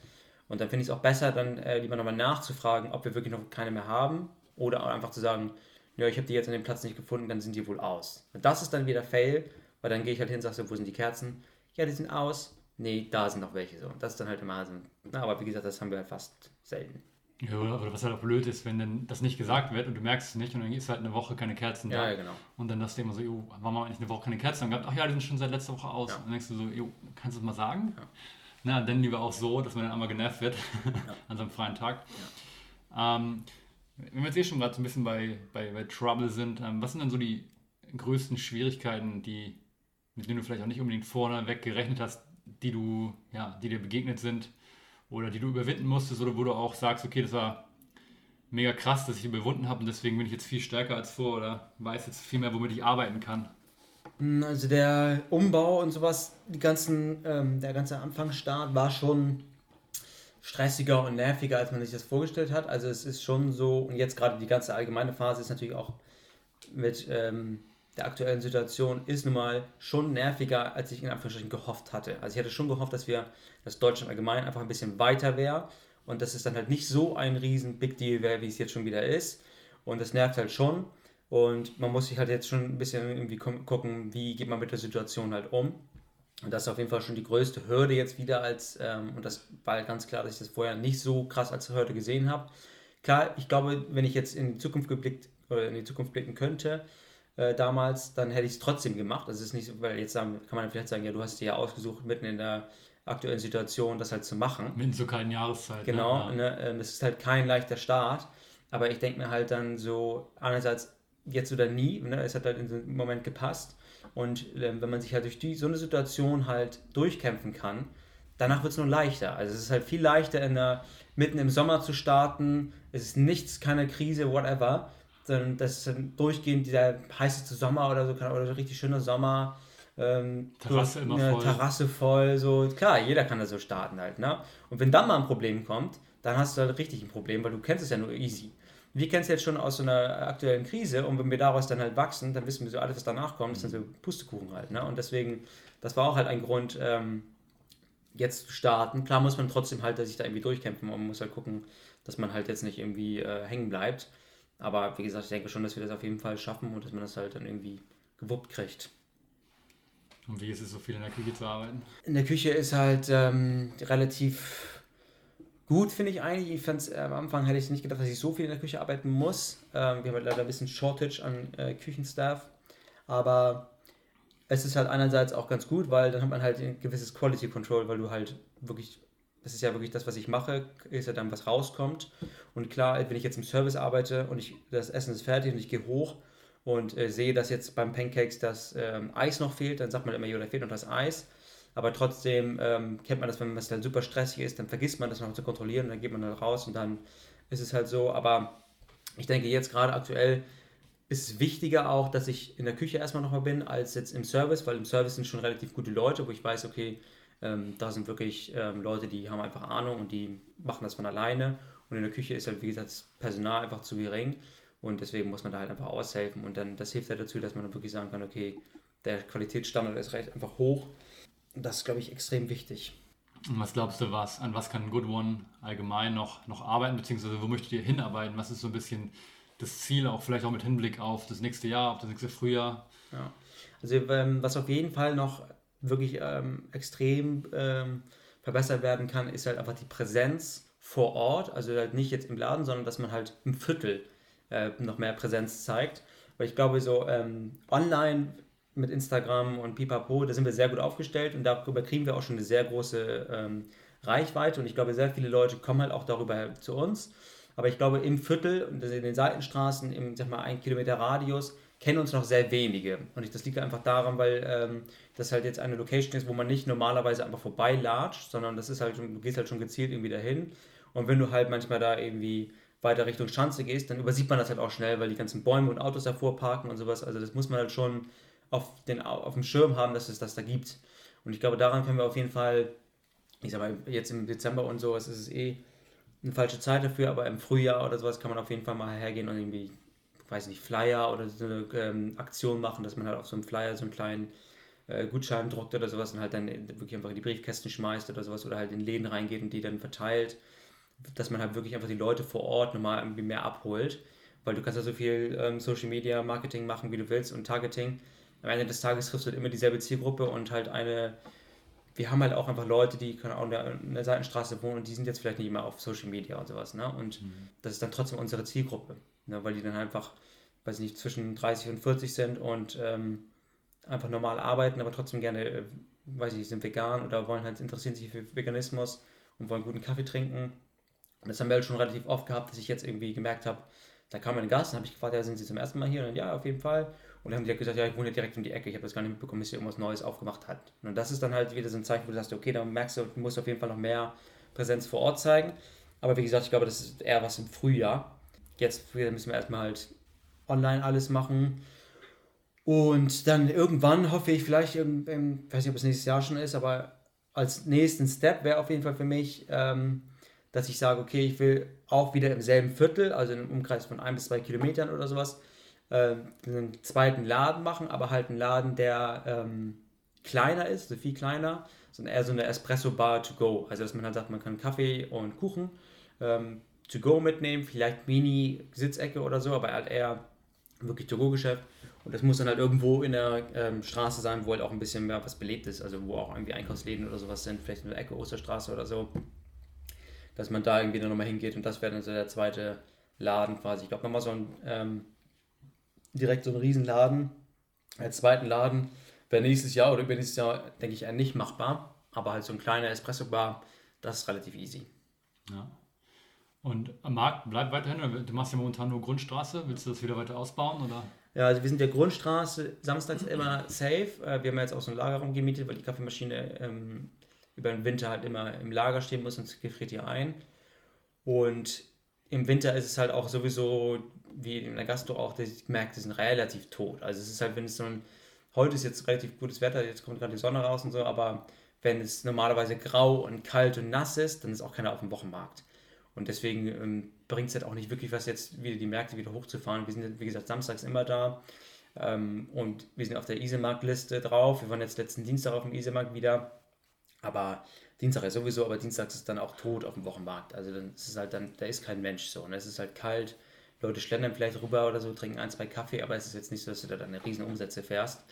Und dann finde ich es auch besser, dann äh, lieber nochmal nachzufragen, ob wir wirklich noch keine mehr haben oder einfach zu sagen, ja, ich habe die jetzt an dem Platz nicht gefunden, dann sind die wohl aus. Und das ist dann wieder Fail, weil dann gehe ich halt hin und sage so, wo sind die Kerzen? Ja, die sind aus. Nee, da sind noch welche so. Und das ist dann halt immer so. Na, aber wie gesagt, das haben wir halt fast selten. Ja, oder was halt auch blöd ist, wenn dann das nicht gesagt wird und du merkst es nicht und dann ist halt eine Woche keine Kerzen da. Ja, genau. Und dann du immer so, jo, warum haben wir eigentlich eine Woche keine Kerzen gehabt? Ach ja, die sind schon seit letzter Woche aus. Ja. Und dann denkst du so, jo, kannst du es mal sagen? Ja. Na, dann lieber auch so, dass man dann einmal genervt wird <laughs> ja. an so einem freien Tag. Ähm, Wenn wir jetzt eh schon gerade so ein bisschen bei, bei, bei Trouble sind, ähm, was sind dann so die größten Schwierigkeiten, die, mit denen du vielleicht auch nicht unbedingt vorneweg gerechnet hast, die du, ja, die dir begegnet sind oder die du überwinden musstest oder wo du auch sagst, okay, das war mega krass, dass ich überwunden habe und deswegen bin ich jetzt viel stärker als vor oder weiß jetzt viel mehr, womit ich arbeiten kann. Hm, also der Umbau und sowas, die ganzen, ähm, der ganze Anfangsstart war schon stressiger und nerviger, als man sich das vorgestellt hat. Also es ist schon so, und jetzt gerade die ganze allgemeine Phase ist natürlich auch mit ähm, der aktuellen Situation ist nun mal schon nerviger, als ich in Anführungsstrichen gehofft hatte. Also ich hatte schon gehofft, dass wir, dass Deutschland allgemein einfach ein bisschen weiter wäre und dass es dann halt nicht so ein riesen Big Deal wäre, wie es jetzt schon wieder ist. Und das nervt halt schon. Und man muss sich halt jetzt schon ein bisschen irgendwie gucken, wie geht man mit der Situation halt um. Und das ist auf jeden Fall schon die größte Hürde jetzt wieder als, ähm, und das war halt ganz klar, dass ich das vorher nicht so krass als Hürde gesehen habe. Klar, ich glaube, wenn ich jetzt in die Zukunft geblickt oder in die Zukunft blicken könnte, äh, damals, dann hätte ich es trotzdem gemacht. Also es ist nicht so, weil jetzt sagen, kann man vielleicht sagen, ja, du hast dir ja ausgesucht, mitten in der aktuellen Situation das halt zu machen. Mitten zu keinen Jahreszeit. Ne? Genau, ne? ne, ähm, es ist halt kein leichter Start. Aber ich denke mir halt dann so, einerseits jetzt oder nie, ne, es hat halt in dem Moment gepasst. Und ähm, wenn man sich halt durch die, so eine Situation halt durchkämpfen kann, danach wird es nur leichter. Also es ist halt viel leichter, in der, mitten im Sommer zu starten. Es ist nichts, keine Krise, whatever. Sondern das ist dann durchgehend dieser heißeste Sommer oder so, oder so richtig schöner Sommer. Ähm, Terrasse immer voll. Terrasse voll, so. Klar, jeder kann da so starten halt, ne? Und wenn dann mal ein Problem kommt, dann hast du halt richtig ein Problem, weil du kennst es ja nur easy wir kennen es jetzt schon aus so einer aktuellen Krise und wenn wir daraus dann halt wachsen, dann wissen wir so alles, was danach kommt, das sind so Pustekuchen halt. Ne? Und deswegen, das war auch halt ein Grund, ähm, jetzt zu starten. Klar muss man trotzdem halt sich da irgendwie durchkämpfen und man muss halt gucken, dass man halt jetzt nicht irgendwie äh, hängen bleibt. Aber wie gesagt, ich denke schon, dass wir das auf jeden Fall schaffen und dass man das halt dann irgendwie gewuppt kriegt. Und wie ist es so viel in der Küche zu arbeiten? In der Küche ist halt ähm, relativ gut, finde ich eigentlich. Ich fand äh, am Anfang hätte ich nicht gedacht, dass ich so viel in der Küche arbeiten muss. Ähm, wir haben halt leider ein bisschen Shortage an äh, Küchenstaff. Aber es ist halt einerseits auch ganz gut, weil dann hat man halt ein gewisses Quality Control, weil du halt wirklich, das ist ja wirklich das, was ich mache, ist ja dann, was rauskommt. Und klar, wenn ich jetzt im Service arbeite und ich, das Essen ist fertig und ich gehe hoch und äh, sehe, dass jetzt beim Pancakes das ähm, Eis noch fehlt, dann sagt man immer, jo, da fehlt noch das Eis aber trotzdem ähm, kennt man das, wenn es dann super stressig ist, dann vergisst man das noch zu kontrollieren, dann geht man dann raus und dann ist es halt so. Aber ich denke, jetzt gerade aktuell ist es wichtiger auch, dass ich in der Küche erstmal nochmal bin, als jetzt im Service, weil im Service sind schon relativ gute Leute, wo ich weiß, okay, ähm, da sind wirklich ähm, Leute, die haben einfach Ahnung und die machen das von alleine. Und in der Küche ist halt, wie gesagt, das Personal einfach zu gering. Und deswegen muss man da halt einfach aushelfen. Und dann, das hilft halt dazu, dass man dann wirklich sagen kann, okay, der Qualitätsstandard ist recht einfach hoch. Das ist, glaube ich, extrem wichtig. Und was glaubst du, was, an was kann Good One allgemein noch, noch arbeiten, beziehungsweise wo möchtet ihr hinarbeiten? Was ist so ein bisschen das Ziel, auch vielleicht auch mit Hinblick auf das nächste Jahr, auf das nächste Frühjahr? Ja. Also ähm, was auf jeden Fall noch wirklich ähm, extrem ähm, verbessert werden kann, ist halt einfach die Präsenz vor Ort. Also halt nicht jetzt im Laden, sondern dass man halt im Viertel äh, noch mehr Präsenz zeigt. Weil ich glaube, so ähm, online mit Instagram und Pipapo, da sind wir sehr gut aufgestellt und darüber kriegen wir auch schon eine sehr große ähm, Reichweite und ich glaube, sehr viele Leute kommen halt auch darüber zu uns. Aber ich glaube, im Viertel in den Seitenstraßen, im sag mal, ein Kilometer Radius, kennen uns noch sehr wenige. Und das liegt einfach daran, weil ähm, das halt jetzt eine Location ist, wo man nicht normalerweise einfach vorbeilatscht, sondern das ist halt, du gehst halt schon gezielt irgendwie dahin. Und wenn du halt manchmal da irgendwie weiter Richtung Schanze gehst, dann übersieht man das halt auch schnell, weil die ganzen Bäume und Autos davor parken und sowas. Also das muss man halt schon auf, den, auf dem Schirm haben, dass es das da gibt. Und ich glaube, daran können wir auf jeden Fall, ich sag mal, jetzt im Dezember und so, es ist eh eine falsche Zeit dafür, aber im Frühjahr oder sowas kann man auf jeden Fall mal hergehen und irgendwie, weiß nicht, Flyer oder so eine ähm, Aktion machen, dass man halt auf so einem Flyer so einen kleinen äh, Gutschein druckt oder sowas und halt dann wirklich einfach in die Briefkästen schmeißt oder sowas oder halt in Läden reingeht und die dann verteilt, dass man halt wirklich einfach die Leute vor Ort nochmal irgendwie mehr abholt, weil du kannst ja so viel ähm, Social Media Marketing machen, wie du willst und Targeting, am Ende des Tages triffst du halt immer dieselbe Zielgruppe und halt eine, wir haben halt auch einfach Leute, die können auch in der, in der Seitenstraße wohnen und die sind jetzt vielleicht nicht immer auf Social Media und sowas, ne? Und mhm. das ist dann trotzdem unsere Zielgruppe, ne? weil die dann einfach, weiß nicht, zwischen 30 und 40 sind und ähm, einfach normal arbeiten, aber trotzdem gerne, äh, weiß ich, sind vegan oder wollen halt interessieren sich für Veganismus und wollen guten Kaffee trinken. Und das haben wir halt schon relativ oft gehabt, dass ich jetzt irgendwie gemerkt habe, Da kam ein Gast, dann habe ich gefragt, ja, sind Sie zum ersten Mal hier? Und ja, auf jeden Fall. Und dann haben die gesagt, ja, ich wohne direkt um die Ecke, ich habe das gar nicht mitbekommen, dass hier irgendwas Neues aufgemacht hat. Und das ist dann halt wieder so ein Zeichen, wo du sagst, okay, da merkst du, du musst auf jeden Fall noch mehr Präsenz vor Ort zeigen. Aber wie gesagt, ich glaube, das ist eher was im Frühjahr. Jetzt müssen wir erstmal halt online alles machen. Und dann irgendwann hoffe ich vielleicht, ich weiß nicht, ob es nächstes Jahr schon ist, aber als nächsten Step wäre auf jeden Fall für mich, ähm, dass ich sage, okay, ich will auch wieder im selben Viertel, also im Umkreis von ein bis zwei Kilometern oder sowas, äh, einen zweiten Laden machen, aber halt einen Laden, der ähm, kleiner ist, so viel kleiner, sondern eher so eine Espresso-Bar to go. Also, dass man halt sagt, man kann Kaffee und Kuchen ähm, to go mitnehmen, vielleicht Mini-Sitzecke oder so, aber halt eher wirklich to go Geschäft. Und das muss dann halt irgendwo in der ähm, Straße sein, wo halt auch ein bisschen mehr was belebt ist, also wo auch irgendwie Einkaufsläden oder sowas sind, vielleicht in der Ecke Osterstraße oder so, dass man da irgendwie dann nochmal hingeht und das wäre dann so der zweite Laden quasi. Ich glaube nochmal so ein, ähm, direkt so ein Riesenladen, als zweiten Laden, wäre nächstes Jahr oder übernächstes Jahr, denke ich, eher nicht machbar, aber halt so ein kleiner Espresso-Bar, das ist relativ easy. Ja. Und am Markt bleibt weiterhin, du machst ja momentan nur Grundstraße, willst du das wieder weiter ausbauen oder? Ja, also wir sind der Grundstraße samstags immer safe. Äh, wir haben jetzt auch so einen Lagerraum gemietet, weil die Kaffeemaschine ähm, über den Winter halt immer im Lager stehen muss, sonst gefriert die ein. Und im Winter ist es halt auch sowieso, wie in der Gastro auch, ich merke, die sind relativ tot. Also es ist halt, wenn es so ein, heute ist jetzt relativ gutes Wetter, jetzt kommt gerade die Sonne raus und so, aber wenn es normalerweise grau und kalt und nass ist, dann ist auch keiner auf dem Wochenmarkt. Und deswegen ähm, bringt es halt auch nicht wirklich was, jetzt wieder die Märkte wieder hochzufahren. Wir sind, wie gesagt, samstags immer da. Ähm, und wir sind auf der Isemarkt-Liste drauf. Wir waren jetzt letzten Dienstag auf dem Isemarkt wieder. Aber Dienstag ist sowieso, aber Dienstag ist dann auch tot auf dem Wochenmarkt. Also dann ist es halt dann, da ist kein Mensch so. Und es ist halt kalt. Leute schlendern vielleicht rüber oder so, trinken ein, zwei Kaffee, aber es ist jetzt nicht so, dass du da dann riesen Umsätze fährst.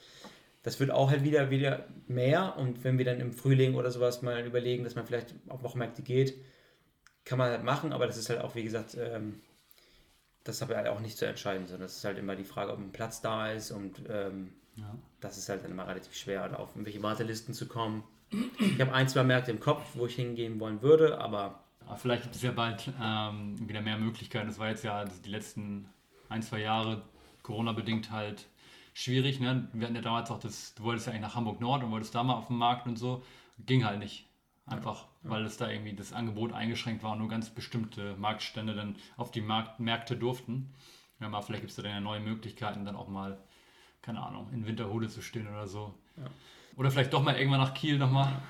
Das wird auch halt wieder, wieder mehr und wenn wir dann im Frühling oder sowas mal überlegen, dass man vielleicht auf Wochenmärkte geht, kann man halt machen, aber das ist halt auch, wie gesagt, ähm, das habe ich halt auch nicht zu entscheiden, sondern das ist halt immer die Frage, ob ein Platz da ist und ähm, ja. das ist halt dann immer relativ schwer, halt auf irgendwelche Wartelisten zu kommen. Ich habe ein, zwei Märkte im Kopf, wo ich hingehen wollen würde, aber. Aber vielleicht gibt es ja bald ähm, wieder mehr Möglichkeiten. Das war jetzt ja die letzten ein, zwei Jahre Corona-bedingt halt schwierig. Ne? Wir hatten ja damals auch das, du wolltest ja eigentlich nach Hamburg Nord und wolltest da mal auf dem Markt und so. Ging halt nicht. Einfach, ja. weil es da irgendwie das Angebot eingeschränkt war und nur ganz bestimmte Marktstände dann auf die Markt Märkte durften. Ja, mal vielleicht gibt es da dann ja neue Möglichkeiten, dann auch mal, keine Ahnung, in Winterhude zu stehen oder so. Ja. Oder vielleicht doch mal irgendwann nach Kiel nochmal.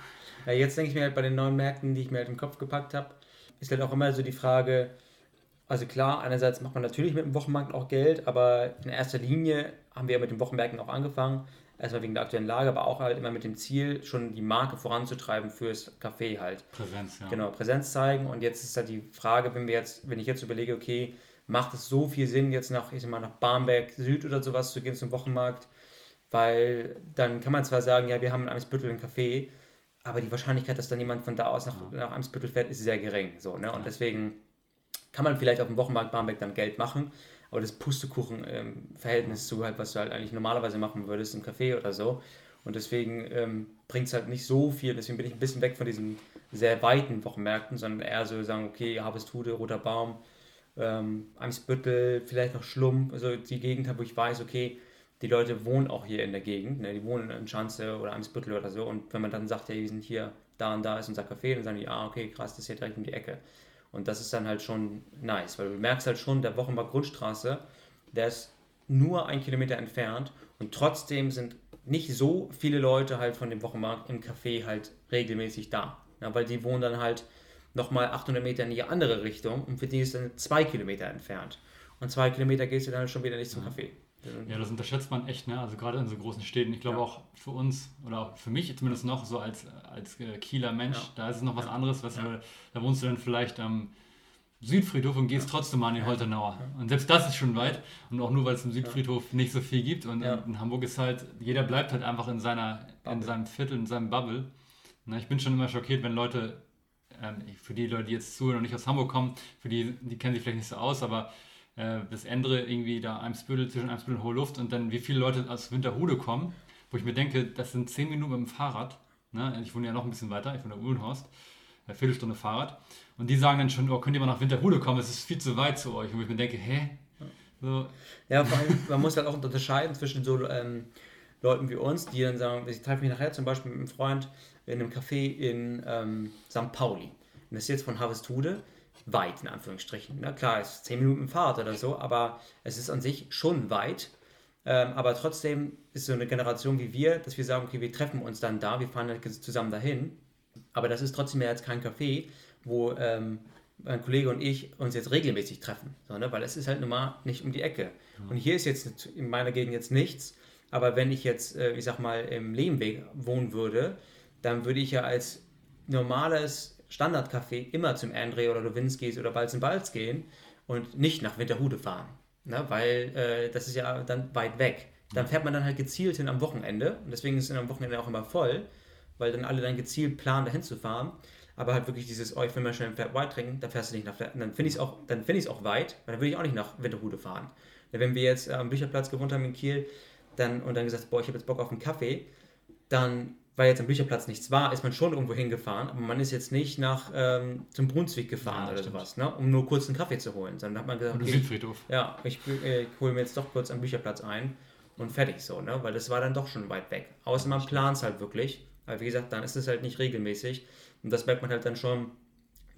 Ja, jetzt denke ich mir halt bei den neuen Märkten, die ich mir halt im Kopf gepackt habe, ist halt auch immer so die Frage, also klar, einerseits macht man natürlich mit dem Wochenmarkt auch Geld, aber in erster Linie haben wir ja mit den Wochenmärkten auch angefangen erstmal wegen der aktuellen Lage, aber auch halt immer mit dem Ziel, schon die Marke voranzutreiben fürs Café halt. Präsenz, ja. Genau, Präsenz zeigen. Und jetzt ist halt die Frage, wenn wir jetzt, wenn ich jetzt überlege, okay, macht es so viel Sinn, jetzt nach, ich sag mal, nach Barmbek Süd oder sowas zu gehen zum Wochenmarkt? Weil dann kann man zwar sagen, ja, wir haben in Eimsbüttel ein Café, aber die Wahrscheinlichkeit, dass dann jemand von da aus nach, ja. nach Eimsbüttel fährt, ist sehr gering. So, ne? Und ja. deswegen kann man vielleicht auf dem Wochenmarkt Barmbek dann Geld machen aber das Pustekuchen-Verhältnis ähm, zu halt, was du halt eigentlich normalerweise machen würdest im Café oder so. Und deswegen ähm, bringt es halt nicht so viel. Deswegen bin ich ein bisschen weg von diesen sehr weiten Wochenmärkten, sondern eher so sagen, okay, Harvesthude, Roter Baum, ähm, Eimsbüttel, vielleicht noch Schlumm, also die Gegend, wo ich weiß, okay, die Leute wohnen auch hier in der Gegend, ne? die wohnen in Schanze oder Eimsbüttel oder so. Und wenn man dann sagt, ja, wir sind hier, da und da ist unser Café, dann sagen die, ah, okay, krass, das ist hier direkt um die Ecke. Und das ist dann halt schon nice, weil du merkst halt schon, der Wochenmarkt Grundstraße, der ist nur ein Kilometer entfernt und trotzdem sind nicht so viele Leute halt von dem Wochenmarkt im Café halt regelmäßig da. Ja, weil die wohnen dann halt nochmal 800 Meter in die andere Richtung und für die ist dann zwei Kilometer entfernt. Und zwei Kilometer gehst du dann schon wieder nicht zum Café. Ja, das unterschätzt man echt, ne? Also gerade in so großen Städten. Ich glaube ja. auch für uns oder auch für mich zumindest noch so als, als äh, Kieler Mensch, ja. da ist es noch was anderes. Was ja. Da wohnst du dann vielleicht am Südfriedhof und gehst trotzdem mal an den Holtenauer. Und selbst das ist schon weit. Und auch nur, weil es im Südfriedhof nicht so viel gibt. Und in Hamburg ist halt, jeder bleibt halt einfach in, seiner, in seinem Viertel, in seinem Bubble. Na, ich bin schon immer schockiert, wenn Leute, ähm, für die Leute, die jetzt zuhören und nicht aus Hamburg kommen, für die, die kennen sich vielleicht nicht so aus, aber äh, das Ende irgendwie da Eimsbüttel, zwischen Eimsbüttel und Hohe Luft und dann wie viele Leute aus Winterhude kommen, wo ich mir denke, das sind zehn Minuten mit dem Fahrrad. Ne? Ich wohne ja noch ein bisschen weiter, ich wohne in Uhlenhorst, eine Viertelstunde Fahrrad. Und die sagen dann schon, oh, könnt ihr mal nach Winterhude kommen, es ist viel zu weit zu euch. Und ich mir denke, hä? So. Ja, vor allem, man muss halt auch unterscheiden zwischen so ähm, Leuten wie uns, die dann sagen, ich treffe mich nachher zum Beispiel mit einem Freund in einem Café in ähm, St. Pauli. Und das ist jetzt von Harvestude weit, in Anführungsstrichen. Na klar, es ist 10 Minuten Fahrt oder so, aber es ist an sich schon weit. Ähm, aber trotzdem ist so eine Generation wie wir, dass wir sagen, okay, wir treffen uns dann da, wir fahren halt zusammen dahin. Aber das ist trotzdem ja jetzt kein Café, wo ähm, mein Kollege und ich uns jetzt regelmäßig treffen, so, ne? weil es ist halt nun mal nicht um die Ecke. Und hier ist jetzt in meiner Gegend jetzt nichts, aber wenn ich jetzt, äh, ich sag mal, im Lehmweg wohnen würde, dann würde ich ja als normales Standardcafé immer zum Andre oder Lewinsky's oder Balz Balz gehen und nicht nach Winterhude fahren, ne? weil äh, das ist ja dann weit weg. Dann fährt man dann halt gezielt hin am Wochenende und deswegen ist es am Wochenende auch immer voll, weil dann alle dann gezielt planen, dahin zu fahren. Aber halt wirklich dieses, oh, ich will mal schnell ein Flat White trinken, da fährst du nicht nach Flat. Dann finde ich es auch, dann finde ich es auch weit, weil dann würde ich auch nicht nach Winterhude fahren. Wenn wir jetzt am Bücherplatz gewohnt haben in Kiel dann, und dann gesagt, boah, ich habe jetzt Bock auf einen Kaffee, dann, weil jetzt am Bücherplatz nichts war, ist man schon irgendwo hingefahren, aber man ist jetzt nicht nach ähm, zum Brunswick gefahren Ja, oder stimmt. sowas, ne, um nur kurz einen Kaffee zu holen. Sondern hat man gesagt, okay, Südfriedhof. ja, ich, äh, ich hole mir jetzt doch kurz am Bücherplatz ein und fertig so, ne? Weil das war dann doch schon weit weg. Außer man plant es halt wirklich. Weil wie gesagt, dann ist es halt nicht regelmäßig. Und das merkt man halt dann schon,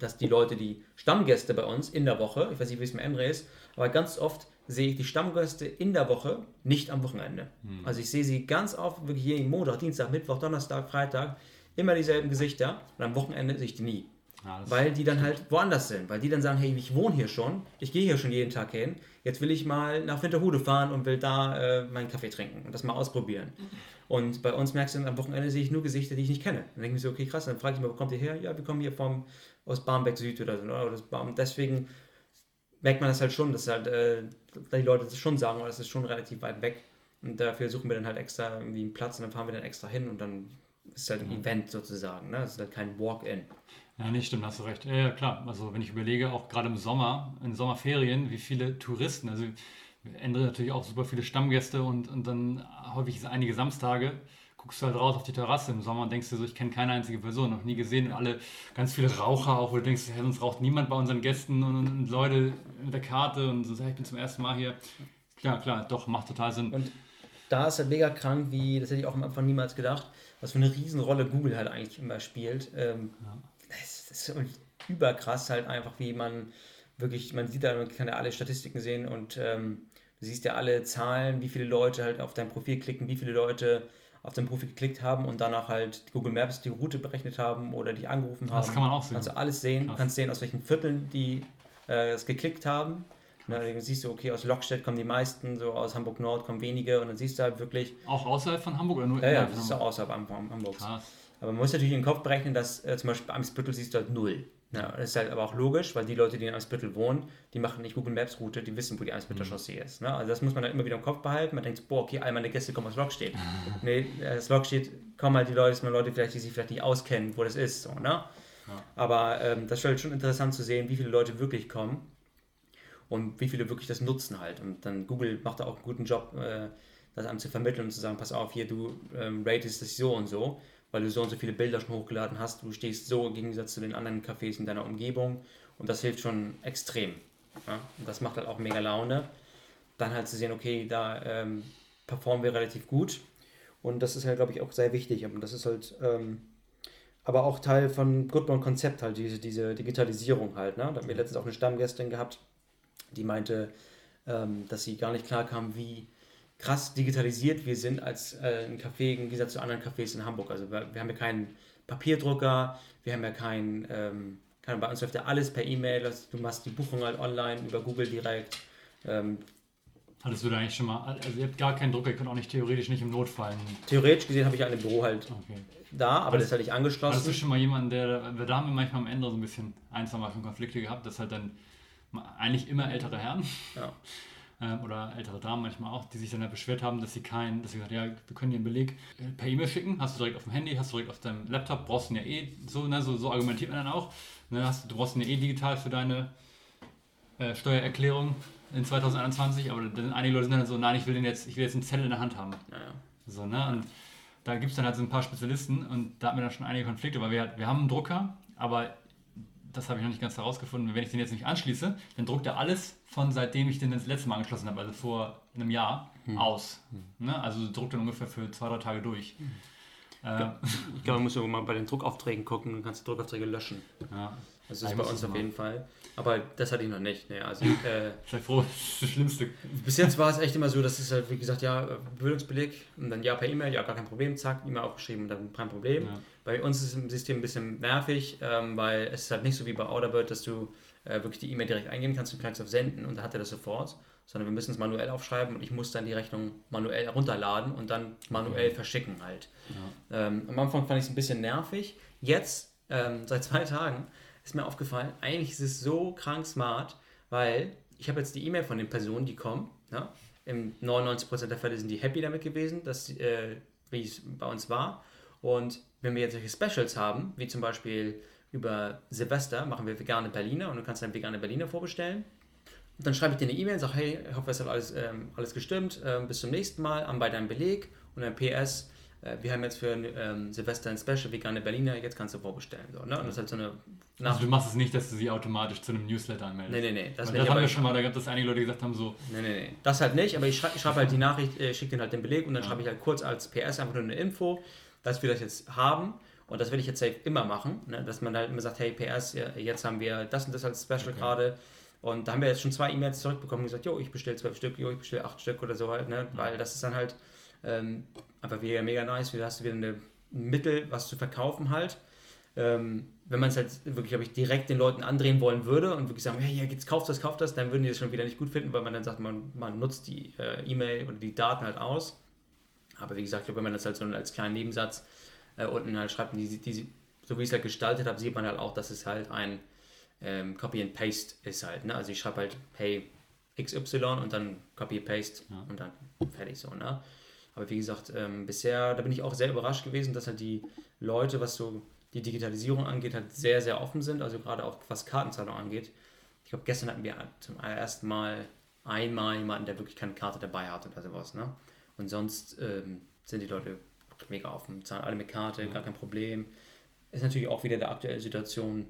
dass die Leute, die Stammgäste bei uns in der Woche, ich weiß nicht, wie es mit Emre ist, aber ganz oft sehe ich die Stammgäste in der Woche, nicht am Wochenende. Also ich sehe sie ganz oft, wirklich jeden Montag, Dienstag, Mittwoch, Donnerstag, Freitag, immer dieselben Gesichter und am Wochenende sehe ich die nie. Ja, das- Weil die dann halt woanders sind, weil die dann sagen, hey, ich wohne hier schon, ich gehe hier schon jeden Tag hin, jetzt will ich mal nach Winterhude fahren und will da äh, meinen Kaffee trinken und das mal ausprobieren. Und bei uns merkst du, am Wochenende sehe ich nur Gesichter, die ich nicht kenne. Dann denke ich mir so, okay, krass, dann frage ich mal, wo kommt ihr her? Ja, wir kommen hier vom, aus Barmbek Süd oder so. ne? Oder Deswegen merkt man das halt schon, dass halt äh, die Leute das schon sagen, das ist schon relativ weit weg. Und dafür suchen wir dann halt extra irgendwie einen Platz und dann fahren wir dann extra hin und dann ist es halt ein Event sozusagen. Ne? Das ist halt kein Walk-in. Ja, nicht stimmt, hast du recht. Ja, ja, klar. Also wenn ich überlege, auch gerade im Sommer, in Sommerferien, wie viele Touristen, also wir ändern natürlich auch super viele Stammgäste und, und dann häufig einige Samstage, guckst du halt raus auf die Terrasse im Sommer und denkst dir so, ich kenne keine einzige Person, noch nie gesehen und alle, ganz viele Raucher auch, wo du denkst, hey, sonst raucht niemand bei unseren Gästen und, und Leute mit der Karte und so, ich bin zum ersten Mal hier. Klar, klar, doch, macht total Sinn. Und da ist halt mega krank, wie, das hätte ich auch am Anfang niemals gedacht, was für eine Riesenrolle Google halt eigentlich immer spielt. Ähm, das ist überkrass halt einfach, wie man wirklich, man sieht da, man kann ja alle Statistiken sehen und ähm, du siehst ja alle Zahlen, wie viele Leute halt auf dein Profil klicken, wie viele Leute auf dein Profil geklickt haben und danach halt Google Maps die Route berechnet haben oder die angerufen haben. Das kann man auch sehen. Kannst du alles sehen. Du Krass. kannst sehen, aus welchen Vierteln die äh, es geklickt haben. Na, dann siehst du, okay, aus Lockstedt kommen die meisten, so aus Hamburg Nord kommen wenige und dann siehst du halt wirklich, Auch außerhalb von Hamburg oder nur ja, ja, innerhalb das ist auch außerhalb Ham- Ham- Hamburgs. Krass. Aber man muss natürlich in den Kopf berechnen, dass äh, zum Beispiel bei Eimsbüttel siehst du halt null. Ja, das ist halt aber auch logisch, weil die Leute, die in Eimsbüttel wohnen, die machen nicht Google Maps Route, die wissen, wo die Eimsbütteler Chaussee ist. Ne? Also das muss man dann immer wieder im Kopf behalten. Man denkt, boah, okay, all meine Gäste kommen aus Lockstedt. <laughs> nee, äh, das Lockstedt kommen halt die Leute, das sind Leute vielleicht, die sich vielleicht nicht auskennen, wo das ist. So, ne? Aber ähm, das ist halt schon interessant zu sehen, wie viele Leute wirklich kommen und wie viele wirklich das nutzen halt. Und dann Google macht da auch einen guten Job, äh, das einem zu vermitteln und zu sagen, pass auf, hier, du ähm, ratest das so und so, weil du so und so viele Bilder schon hochgeladen hast, du stehst so im Gegensatz zu den anderen Cafés in deiner Umgebung und das hilft schon extrem. Ja? Und das macht halt auch mega Laune. Dann halt zu sehen, okay, da ähm, performen wir relativ gut und das ist halt, glaube ich, auch sehr wichtig. Und das ist halt ähm, aber auch Teil von Goodborn Konzept halt, diese, diese Digitalisierung halt. Ne? Da haben wir letztens auch eine Stammgästin gehabt, die meinte, ähm, dass sie gar nicht klar kam, wie krass digitalisiert wir sind als äh, ein Café im Gegensatz zu anderen Cafés in Hamburg. Also wir, wir haben ja keinen Papierdrucker, wir haben ja keinen, ähm, kein, bei uns läuft ja alles per E-Mail, also du machst die Buchung halt online über Google direkt. Ähm, Hattest du da eigentlich schon mal, also ihr habt gar keinen Druck, ihr könnt auch nicht theoretisch nicht im Notfall. theoretisch gesehen habe ich ein Büro halt Okay. da, aber das ist halt nicht Hattest du angeschlossen. schon mal jemanden, der, wir da haben wir manchmal am Ende so ein bisschen ein, zwei Mal schon Konflikte gehabt, dass halt dann eigentlich immer ältere Herren Ja. Ähm, oder ältere Damen manchmal auch, die sich dann halt beschwert haben, dass sie keinen, dass sie gesagt ja, wir können dir einen Beleg äh, per E-Mail schicken, hast du direkt auf dem Handy, hast du direkt auf deinem Laptop, brauchst du ihn ja eh, so, ne, so, so argumentiert man dann auch. Ne, hast, du brauchst ihn ja eh digital für deine äh, Steuererklärung in 2021, aber dann einige Leute sind dann so, nein, ich will den jetzt, ich will jetzt einen Zettel in der Hand haben. Naja. So, ne? Und da gibt es dann halt so ein paar Spezialisten und da hatten wir dann schon einige Konflikte, weil wir, wir haben einen Drucker, aber das habe ich noch nicht ganz herausgefunden, wenn ich den jetzt nicht anschließe, dann druckt er alles von seitdem ich den das letzte Mal angeschlossen habe, also vor einem Jahr, hm. aus. Hm. Ne? Also druckt er ungefähr für zwei, drei Tage durch. Hm. Äh, ich glaube, man muss mal bei den Druckaufträgen gucken und kannst die Druckaufträge löschen. Ja. Das ist bei uns auf jeden Fall. Aber das hatte ich noch nicht. Ne? Also, <laughs> äh, Sei froh, das ist das Schlimmste. Bis jetzt war es echt immer so, dass es halt, wie gesagt, ja, Bildungsbeleg und dann ja per E-Mail, ja, gar kein Problem, zack, E-Mail aufgeschrieben und dann kein Problem. Ja. Bei uns ist das System ein bisschen nervig, ähm, weil es ist halt nicht so wie bei Orderbird, dass du äh, wirklich die E-Mail direkt eingeben kannst und kannst auf Senden und dann hat er das sofort. Sondern wir müssen es manuell aufschreiben und ich muss dann die Rechnung manuell herunterladen und dann manuell okay. verschicken halt. Ja. Ähm, am Anfang fand ich es ein bisschen nervig. Jetzt, ähm, seit zwei Tagen, ist mir aufgefallen, eigentlich ist es so krank smart, weil ich habe jetzt die E-Mail von den Personen, die kommen. Ne? Im 99% der Fälle sind die happy damit gewesen, dass, äh, wie es bei uns war. Und wenn wir jetzt solche Specials haben, wie zum Beispiel über Silvester, machen wir vegane Berliner und du kannst dann vegane Berliner vorbestellen. Und dann schreibe ich dir eine E-Mail und sage, hey, ich hoffe, es hat alles, ähm, alles gestimmt. Ähm, bis zum nächsten Mal, an bei deinem Beleg und ein PS wir haben jetzt für ähm, Silvester ein Special vegane Berliner, jetzt kannst du vorbestellen. So, ne? Und das ist halt so eine also du machst es nicht, dass du sie automatisch zu einem Newsletter anmeldest. Nee, nee, nee. Das, das haben wir schon mal, da gab es einige Leute, die gesagt haben so... Nee, nee, nee. Das halt nicht, aber ich schreibe schreib halt die Nachricht, äh, schicke dir halt den Beleg und dann ja. schreibe ich halt kurz als PS einfach nur eine Info, dass wir das jetzt haben. Und das werde ich jetzt safe immer machen, ne? dass man halt immer sagt, hey PS, jetzt haben wir das und das als Special okay. gerade. Und da haben wir jetzt schon zwei E-Mails zurückbekommen und gesagt, jo, ich bestelle zwölf Stück, jo, ich bestelle acht Stück oder so halt, ne? weil das ist dann halt ähm, einfach wieder mega nice, wieder hast du wieder ein Mittel, was zu verkaufen halt. Ähm, wenn man es halt wirklich, glaube ich, direkt den Leuten andrehen wollen würde und wirklich sagen, hey, ja, jetzt kauft das, kauft das, dann würden die das schon wieder nicht gut finden, weil man dann sagt, man, man nutzt die äh, E-Mail oder die Daten halt aus. Aber wie gesagt, wenn man das halt so als kleinen Nebensatz äh, unten halt schreibt, die, die, so wie ich es halt gestaltet habe, sieht man halt auch, dass es halt ein ähm, Copy and Paste ist halt. Ne? Also ich schreibe halt, hey, XY und dann Copy Paste ja. und dann fertig so. Ne? Aber wie gesagt, ähm, bisher, da bin ich auch sehr überrascht gewesen, dass halt die Leute, was so die Digitalisierung angeht, halt sehr, sehr offen sind. Also gerade auch was Kartenzahlung angeht. Ich glaube, gestern hatten wir zum ersten Mal einmal jemanden, der wirklich keine Karte dabei hat oder sowas. Ne? Und sonst ähm, sind die Leute mega offen, zahlen alle mit Karte, gar kein Problem. Ist natürlich auch wieder der aktuellen Situation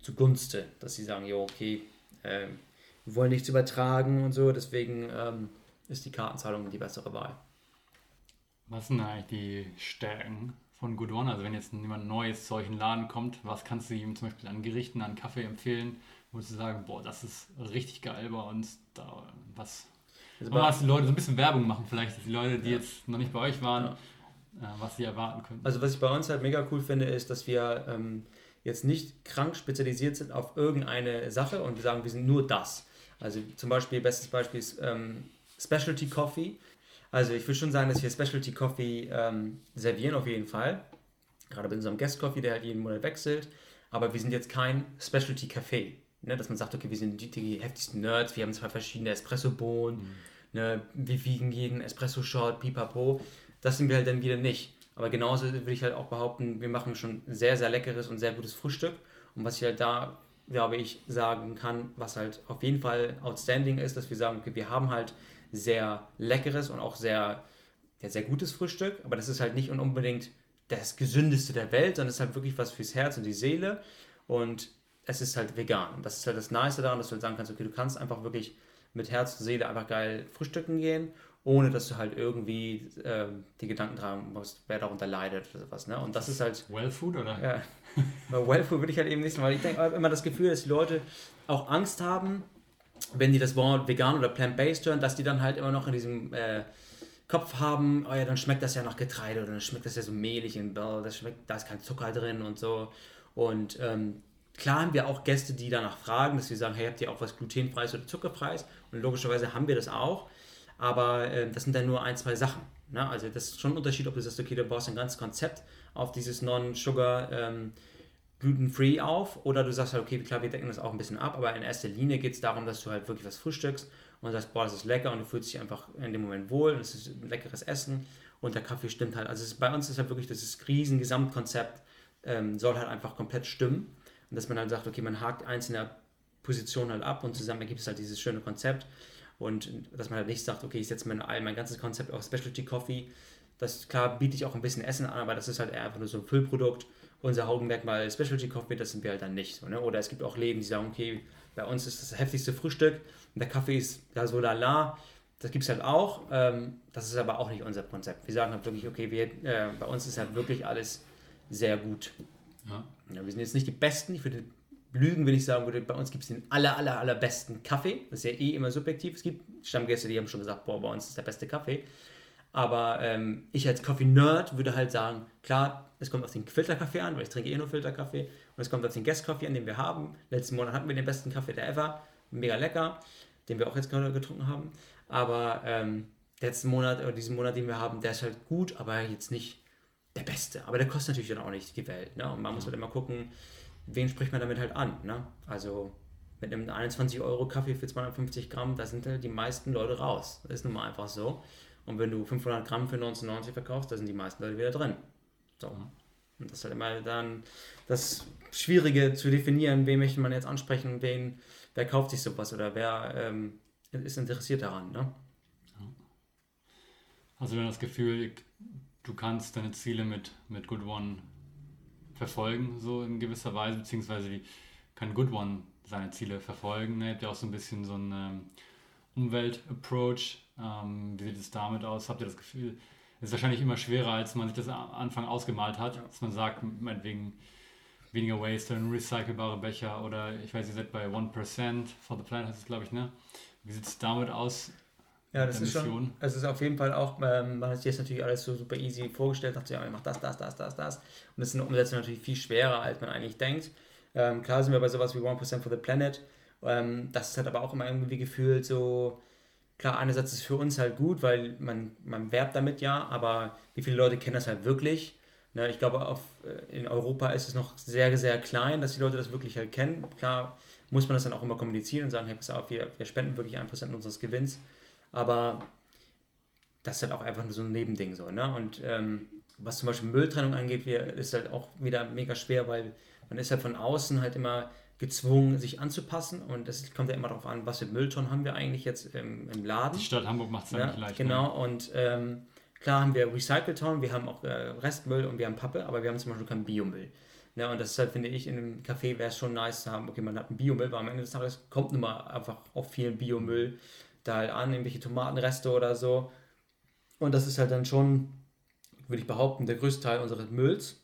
zugunsten, dass sie sagen, jo, okay, äh, wir wollen nichts übertragen und so, deswegen ähm, ist die Kartenzahlung die bessere Wahl. Was sind eigentlich die Stärken von Good One? Also wenn jetzt jemand Neues zu euch in den Laden kommt, was kannst du ihm zum Beispiel an Gerichten, an Kaffee empfehlen, wo du sagen, boah, das ist richtig geil bei uns, da was... Also bei was die Leute so ein bisschen Werbung machen vielleicht, dass die Leute, die ja. jetzt noch nicht bei euch waren, ja. äh, was sie erwarten können. Also was ich bei uns halt mega cool finde, ist, dass wir ähm, jetzt nicht krank spezialisiert sind auf irgendeine Sache und wir sagen, wir sind nur das. Also zum Beispiel, bestes Beispiel ist ähm, Specialty Coffee. Also ich würde schon sagen, dass wir Specialty Coffee ähm, servieren auf jeden Fall. Gerade bei unserem Guest Coffee, der halt jeden Monat wechselt. Aber wir sind jetzt kein Specialty Café. Ne? Dass man sagt, okay, wir sind die, die heftigsten Nerds, wir haben zwei verschiedene Espresso-Bohnen, mhm. ne? wir wiegen jeden Espresso-Shot, pipapo. Das sind wir halt dann wieder nicht. Aber genauso würde ich halt auch behaupten, wir machen schon sehr, sehr leckeres und sehr gutes Frühstück. Und was ich halt da, glaube ich, sagen kann, was halt auf jeden Fall outstanding ist, dass wir sagen, okay, wir haben halt sehr leckeres und auch sehr, ja, sehr gutes Frühstück, aber das ist halt nicht unbedingt das gesündeste der Welt, sondern es ist halt wirklich was fürs Herz und die Seele und es ist halt vegan. Und das ist halt das Nice daran, dass du halt sagen kannst, okay, du kannst einfach wirklich mit Herz und Seele einfach geil frühstücken gehen, ohne dass du halt irgendwie äh, die Gedanken tragen musst, wer darunter leidet oder sowas. Ne? Und das ist halt. Well Food oder? Ja. <laughs> well Food würde ich halt eben nicht, weil ich denke immer das Gefühl, dass die Leute auch Angst haben, wenn die das Wort vegan oder plant-based hören, dass die dann halt immer noch in diesem äh, Kopf haben, oh ja, dann schmeckt das ja nach Getreide oder dann schmeckt das ja so mehlig und das schmeckt, da ist kein Zucker drin und so. Und ähm, klar haben wir auch Gäste, die danach fragen, dass wir sagen, hey, habt ihr auch was glutenfreies oder zuckerfreies? Und logischerweise haben wir das auch. Aber äh, das sind dann nur ein, zwei Sachen. Ne? Also das ist schon ein Unterschied, ob du sagst, okay, du baust ein ganzes Konzept auf dieses Non-Sugar ähm, gluten-free auf oder du sagst halt, okay, klar, wir decken das auch ein bisschen ab, aber in erster Linie geht es darum, dass du halt wirklich was frühstückst und sagst, boah, das ist lecker und du fühlst dich einfach in dem Moment wohl und es ist ein leckeres Essen und der Kaffee stimmt halt. Also ist, bei uns ist halt wirklich das riesen Gesamtkonzept ähm, soll halt einfach komplett stimmen und dass man halt sagt, okay, man hakt einzelne Positionen halt ab und zusammen ergibt es halt dieses schöne Konzept und dass man halt nicht sagt, okay, ich setze mein, mein ganzes Konzept auf Specialty Coffee. Das klar biete ich auch ein bisschen Essen an, aber das ist halt eher einfach nur so ein Füllprodukt unser Augenmerkmal Specialty Coffee, das sind wir halt dann nicht. So, ne? Oder es gibt auch Läden, die sagen, okay, bei uns ist das heftigste Frühstück und der Kaffee ist da so lala. Das gibt es halt auch. Ähm, das ist aber auch nicht unser Konzept. Wir sagen halt wirklich, okay, wir, äh, bei uns ist halt wirklich alles sehr gut. Ja. Ja, wir sind jetzt nicht die Besten. Ich würde lügen, wenn ich sagen würde, bei uns gibt es den aller, aller, allerbesten Kaffee. Das ist ja eh immer subjektiv. Es gibt Stammgäste, die haben schon gesagt, boah, bei uns ist der beste Kaffee. Aber ähm, ich als Coffee-Nerd würde halt sagen, klar, es kommt auf den Filterkaffee an, weil ich trinke eh nur Filterkaffee. Und es kommt auf den Guest-Kaffee an, den wir haben. Letzten Monat hatten wir den besten Kaffee der ever. Mega lecker, den wir auch jetzt gerade getrunken haben. Aber ähm, letzten Monat oder diesen Monat, den wir haben, der ist halt gut, aber jetzt nicht der beste. Aber der kostet natürlich dann auch nicht die Welt. Ne? Und man muss halt immer gucken, wen spricht man damit halt an. Ne? Also mit einem 21 Euro Kaffee für 250 Gramm, da sind halt die meisten Leute raus. Das ist nun mal einfach so. Und wenn du 500 Gramm für 19,90 verkaufst, da sind die meisten Leute wieder drin. So. Und das ist halt immer dann das Schwierige zu definieren, wen möchte man jetzt ansprechen, wen, wer kauft sich sowas oder wer ähm, ist interessiert daran. Ne? Hast du das Gefühl, du kannst deine Ziele mit, mit Good One verfolgen, so in gewisser Weise, beziehungsweise wie kann Good One seine Ziele verfolgen? Ne? Ihr habt ja auch so ein bisschen so einen ähm, Umwelt-Approach. Ähm, wie sieht es damit aus? Habt ihr das Gefühl, es ist wahrscheinlich immer schwerer, als man sich das am Anfang ausgemalt hat, ja. dass man sagt, meinetwegen weniger Waste, recycelbare Becher oder ich weiß, ihr seid bei 1% for the Planet, heißt es glaube ich, ne? Wie sieht es damit aus? Ja, das ist schon, es ist auf jeden Fall auch, ähm, man hat sich jetzt natürlich alles so super easy vorgestellt, dachte, ja, man macht das, das, das, das, das. Und das ist in der Umsetzung natürlich viel schwerer, als man eigentlich denkt. Ähm, klar sind wir bei sowas wie 1% for the Planet. Ähm, das ist halt aber auch immer irgendwie gefühlt so, klar, einerseits ist es für uns halt gut, weil man, man werbt damit ja, aber wie viele Leute kennen das halt wirklich? Ne, ich glaube, auf, äh, in Europa ist es noch sehr, sehr klein, dass die Leute das wirklich halt kennen. Klar muss man das dann auch immer kommunizieren und sagen, hey, pass auf, wir, wir spenden wirklich 1% unseres Gewinns. Aber das ist halt auch einfach nur so ein Nebending so. Ne? Und ähm, was zum Beispiel Mülltrennung angeht, wir, ist halt auch wieder mega schwer, weil man ist halt von außen halt immer gezwungen, sich anzupassen. Und das kommt ja immer darauf an, was für Mülltonnen haben wir eigentlich jetzt im, im Laden. Die Stadt Hamburg macht es ja, nicht leicht. Genau, ne? und ähm, klar haben wir Recycle-Tonnen, wir haben auch äh, Restmüll und wir haben Pappe, aber wir haben zum Beispiel keinen Biomüll. Ja, und das ist halt, finde ich, in einem Café wäre es schon nice zu haben, okay, man hat einen Biomüll, weil am Ende des Tages kommt nun mal einfach auch viel Biomüll da halt an, irgendwelche Tomatenreste oder so. Und das ist halt dann schon, würde ich behaupten, der größte Teil unseres Mülls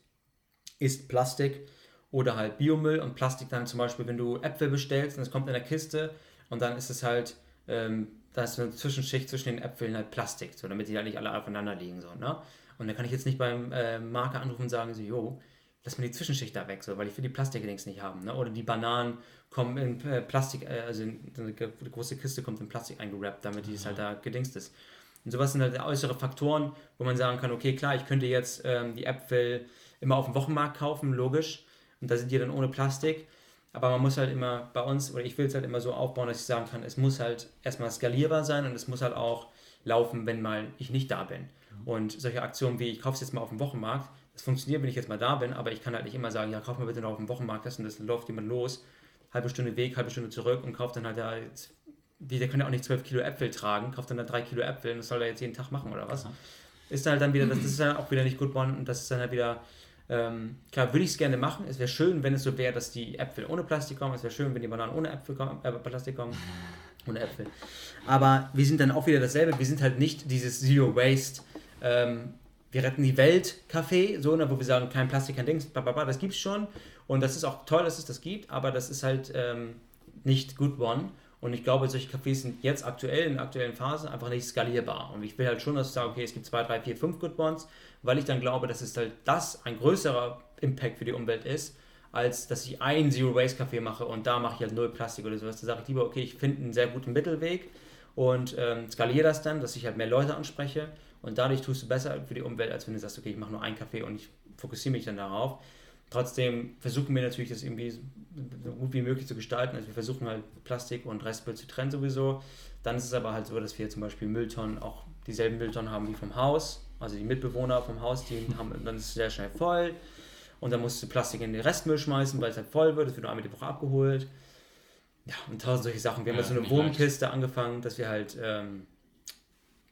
ist Plastik oder halt Biomüll und Plastik dann zum Beispiel, wenn du Äpfel bestellst und es kommt in der Kiste und dann ist es halt, ähm, da ist eine Zwischenschicht zwischen den Äpfeln halt Plastik, so damit die halt nicht alle aufeinander liegen. So, ne? Und dann kann ich jetzt nicht beim äh, Marker anrufen und sagen, so, jo, lass mir die Zwischenschicht da weg, so, weil ich will die Plastikdings nicht haben. Ne? Oder die Bananen kommen in äh, Plastik, äh, also in, eine große Kiste kommt in Plastik eingerappt, damit die es halt da gedingst ist. Und sowas sind halt äußere Faktoren, wo man sagen kann, okay, klar, ich könnte jetzt ähm, die Äpfel immer auf dem Wochenmarkt kaufen, logisch. Und da sind die dann ohne Plastik. Aber man muss halt immer bei uns, oder ich will es halt immer so aufbauen, dass ich sagen kann, es muss halt erstmal skalierbar sein und es muss halt auch laufen, wenn mal ich nicht da bin. Und solche Aktionen wie, ich kaufe es jetzt mal auf dem Wochenmarkt, das funktioniert, wenn ich jetzt mal da bin, aber ich kann halt nicht immer sagen, ja, kauf mal bitte noch auf dem Wochenmarkt das und das läuft jemand los, halbe Stunde Weg, halbe Stunde zurück und kauft dann halt ja, jetzt, die, der kann ja auch nicht 12 Kilo Äpfel tragen, kauft dann da 3 Kilo Äpfel und das soll er jetzt jeden Tag machen oder was. Ist dann halt dann wieder, das <clears throat> ist dann auch wieder nicht gut und das ist dann halt wieder, ähm, klar, würde ich es gerne machen. Es wäre schön, wenn es so wäre, dass die Äpfel ohne Plastik kommen. Es wäre schön, wenn die Bananen ohne Äpfel kommen, äh, Plastik kommen. <laughs> Ohne Äpfel. Aber wir sind dann auch wieder dasselbe. Wir sind halt nicht dieses Zero Waste ähm, wir retten die Welt Café, so, ne, wo wir sagen, kein Plastik, kein Dings, bababa, das gibt's schon. Und das ist auch toll, dass es das gibt, aber das ist halt ähm, nicht Good One. Und ich glaube, solche Cafés sind jetzt aktuell, in der aktuellen Phase, einfach nicht skalierbar. Und ich will halt schon, dass ich sage, okay, es gibt zwei, drei, vier, fünf Good Ones, weil ich dann glaube, dass es halt das ein größerer Impact für die Umwelt ist, als dass ich ein Zero Waste Café mache und da mache ich halt null Plastik oder sowas. Da sage ich lieber, okay, ich finde einen sehr guten Mittelweg und ähm, skaliere das dann, dass ich halt mehr Leute anspreche und dadurch tust du besser für die Umwelt, als wenn du sagst, okay, ich mache nur einen Kaffee und ich fokussiere mich dann darauf. Trotzdem versuchen wir natürlich, das irgendwie so gut wie möglich zu gestalten. Also wir versuchen halt Plastik und Restmüll zu trennen sowieso. Dann ist es aber halt so, dass wir zum Beispiel Mülltonnen auch dieselben Mülltonnen haben wie vom Haus. Also die Mitbewohner vom Haus, die <laughs> haben, dann ist es sehr schnell voll. Und dann musst du Plastik in den Restmüll schmeißen, weil es halt voll wird. Das wird nur einmal die Woche abgeholt. Ja, und tausend solche Sachen. Wir haben ja, jetzt so eine Wurmkiste angefangen, dass wir halt ähm,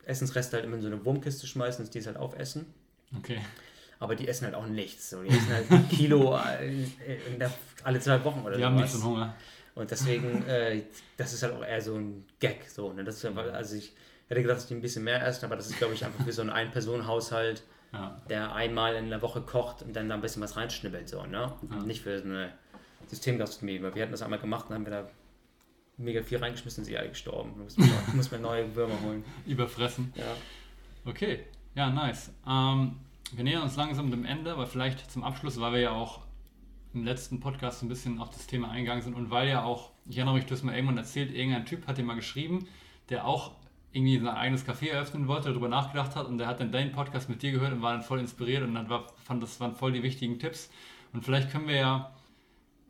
Essensreste halt immer in so eine Wurmkiste schmeißen, dass die es halt aufessen. Okay. aber die essen halt auch nichts. So. Die essen halt ein <laughs> Kilo äh, der, alle zwei Wochen oder so. Die haben nicht so Hunger. Und deswegen, äh, das ist halt auch eher so ein Gag. So, ne? das ist einfach, also ich hätte gedacht, dass die ein bisschen mehr essen, aber das ist, glaube ich, einfach für so einen Ein-Personen-Haushalt, ja. der einmal in der Woche kocht und dann da ein bisschen was reinschnibbelt. So, ne? Ja. Nicht für so eine Systemgastronomie, weil wir hatten das einmal gemacht und haben wir da mega viel reingeschmissen, sind sie alle gestorben. Muss man, <laughs> muss man neue Würmer holen. Überfressen. Ja. Okay, ja, nice. Ähm, wir nähern uns langsam dem Ende, aber vielleicht zum Abschluss, weil wir ja auch im letzten Podcast ein bisschen auf das Thema eingegangen sind und weil ja auch, ich erinnere mich, du hast mal irgendwann erzählt, irgendein Typ hat dir mal geschrieben, der auch irgendwie sein eigenes Café eröffnen wollte, darüber nachgedacht hat und der hat dann deinen Podcast mit dir gehört und war dann voll inspiriert und dann war, fand, das waren voll die wichtigen Tipps. Und vielleicht können wir ja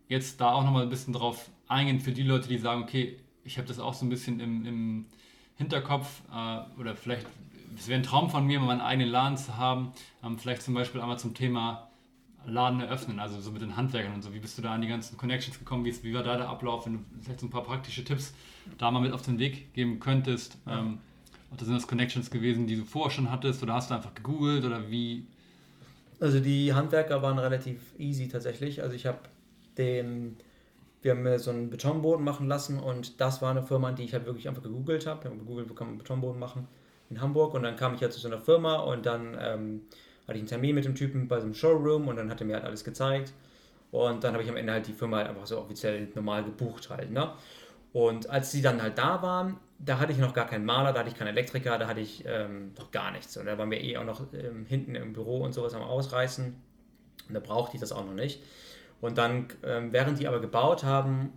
jetzt da auch nochmal ein bisschen drauf eingehen für die Leute, die sagen, okay, ich habe das auch so ein bisschen im, im Hinterkopf äh, oder vielleicht, es wäre ein Traum von mir, mal einen eigenen Laden zu haben. Ähm, vielleicht zum Beispiel einmal zum Thema Laden eröffnen, also so mit den Handwerkern und so. Wie bist du da an die ganzen Connections gekommen? Wie, wie war da der Ablauf? Wenn du vielleicht so ein paar praktische Tipps da mal mit auf den Weg geben könntest. Ähm, oder sind das Connections gewesen, die du vorher schon hattest oder hast du einfach gegoogelt oder wie? Also die Handwerker waren relativ easy tatsächlich. Also ich habe den, wir haben mir so einen Betonboden machen lassen und das war eine Firma, die ich halt wirklich einfach gegoogelt habe. Ich habe gegoogelt, wo kann man Betonboden machen in Hamburg und dann kam ich halt zu so einer Firma und dann ähm, hatte ich einen Termin mit dem Typen bei so einem Showroom und dann hat er mir halt alles gezeigt. Und dann habe ich am Ende halt die Firma halt einfach so offiziell normal gebucht halt. Ne? Und als sie dann halt da waren, da hatte ich noch gar keinen Maler, da hatte ich keinen Elektriker, da hatte ich ähm, noch gar nichts. Und da waren wir eh auch noch ähm, hinten im Büro und sowas am Ausreißen. Und da brauchte ich das auch noch nicht. Und dann, ähm, während die aber gebaut haben,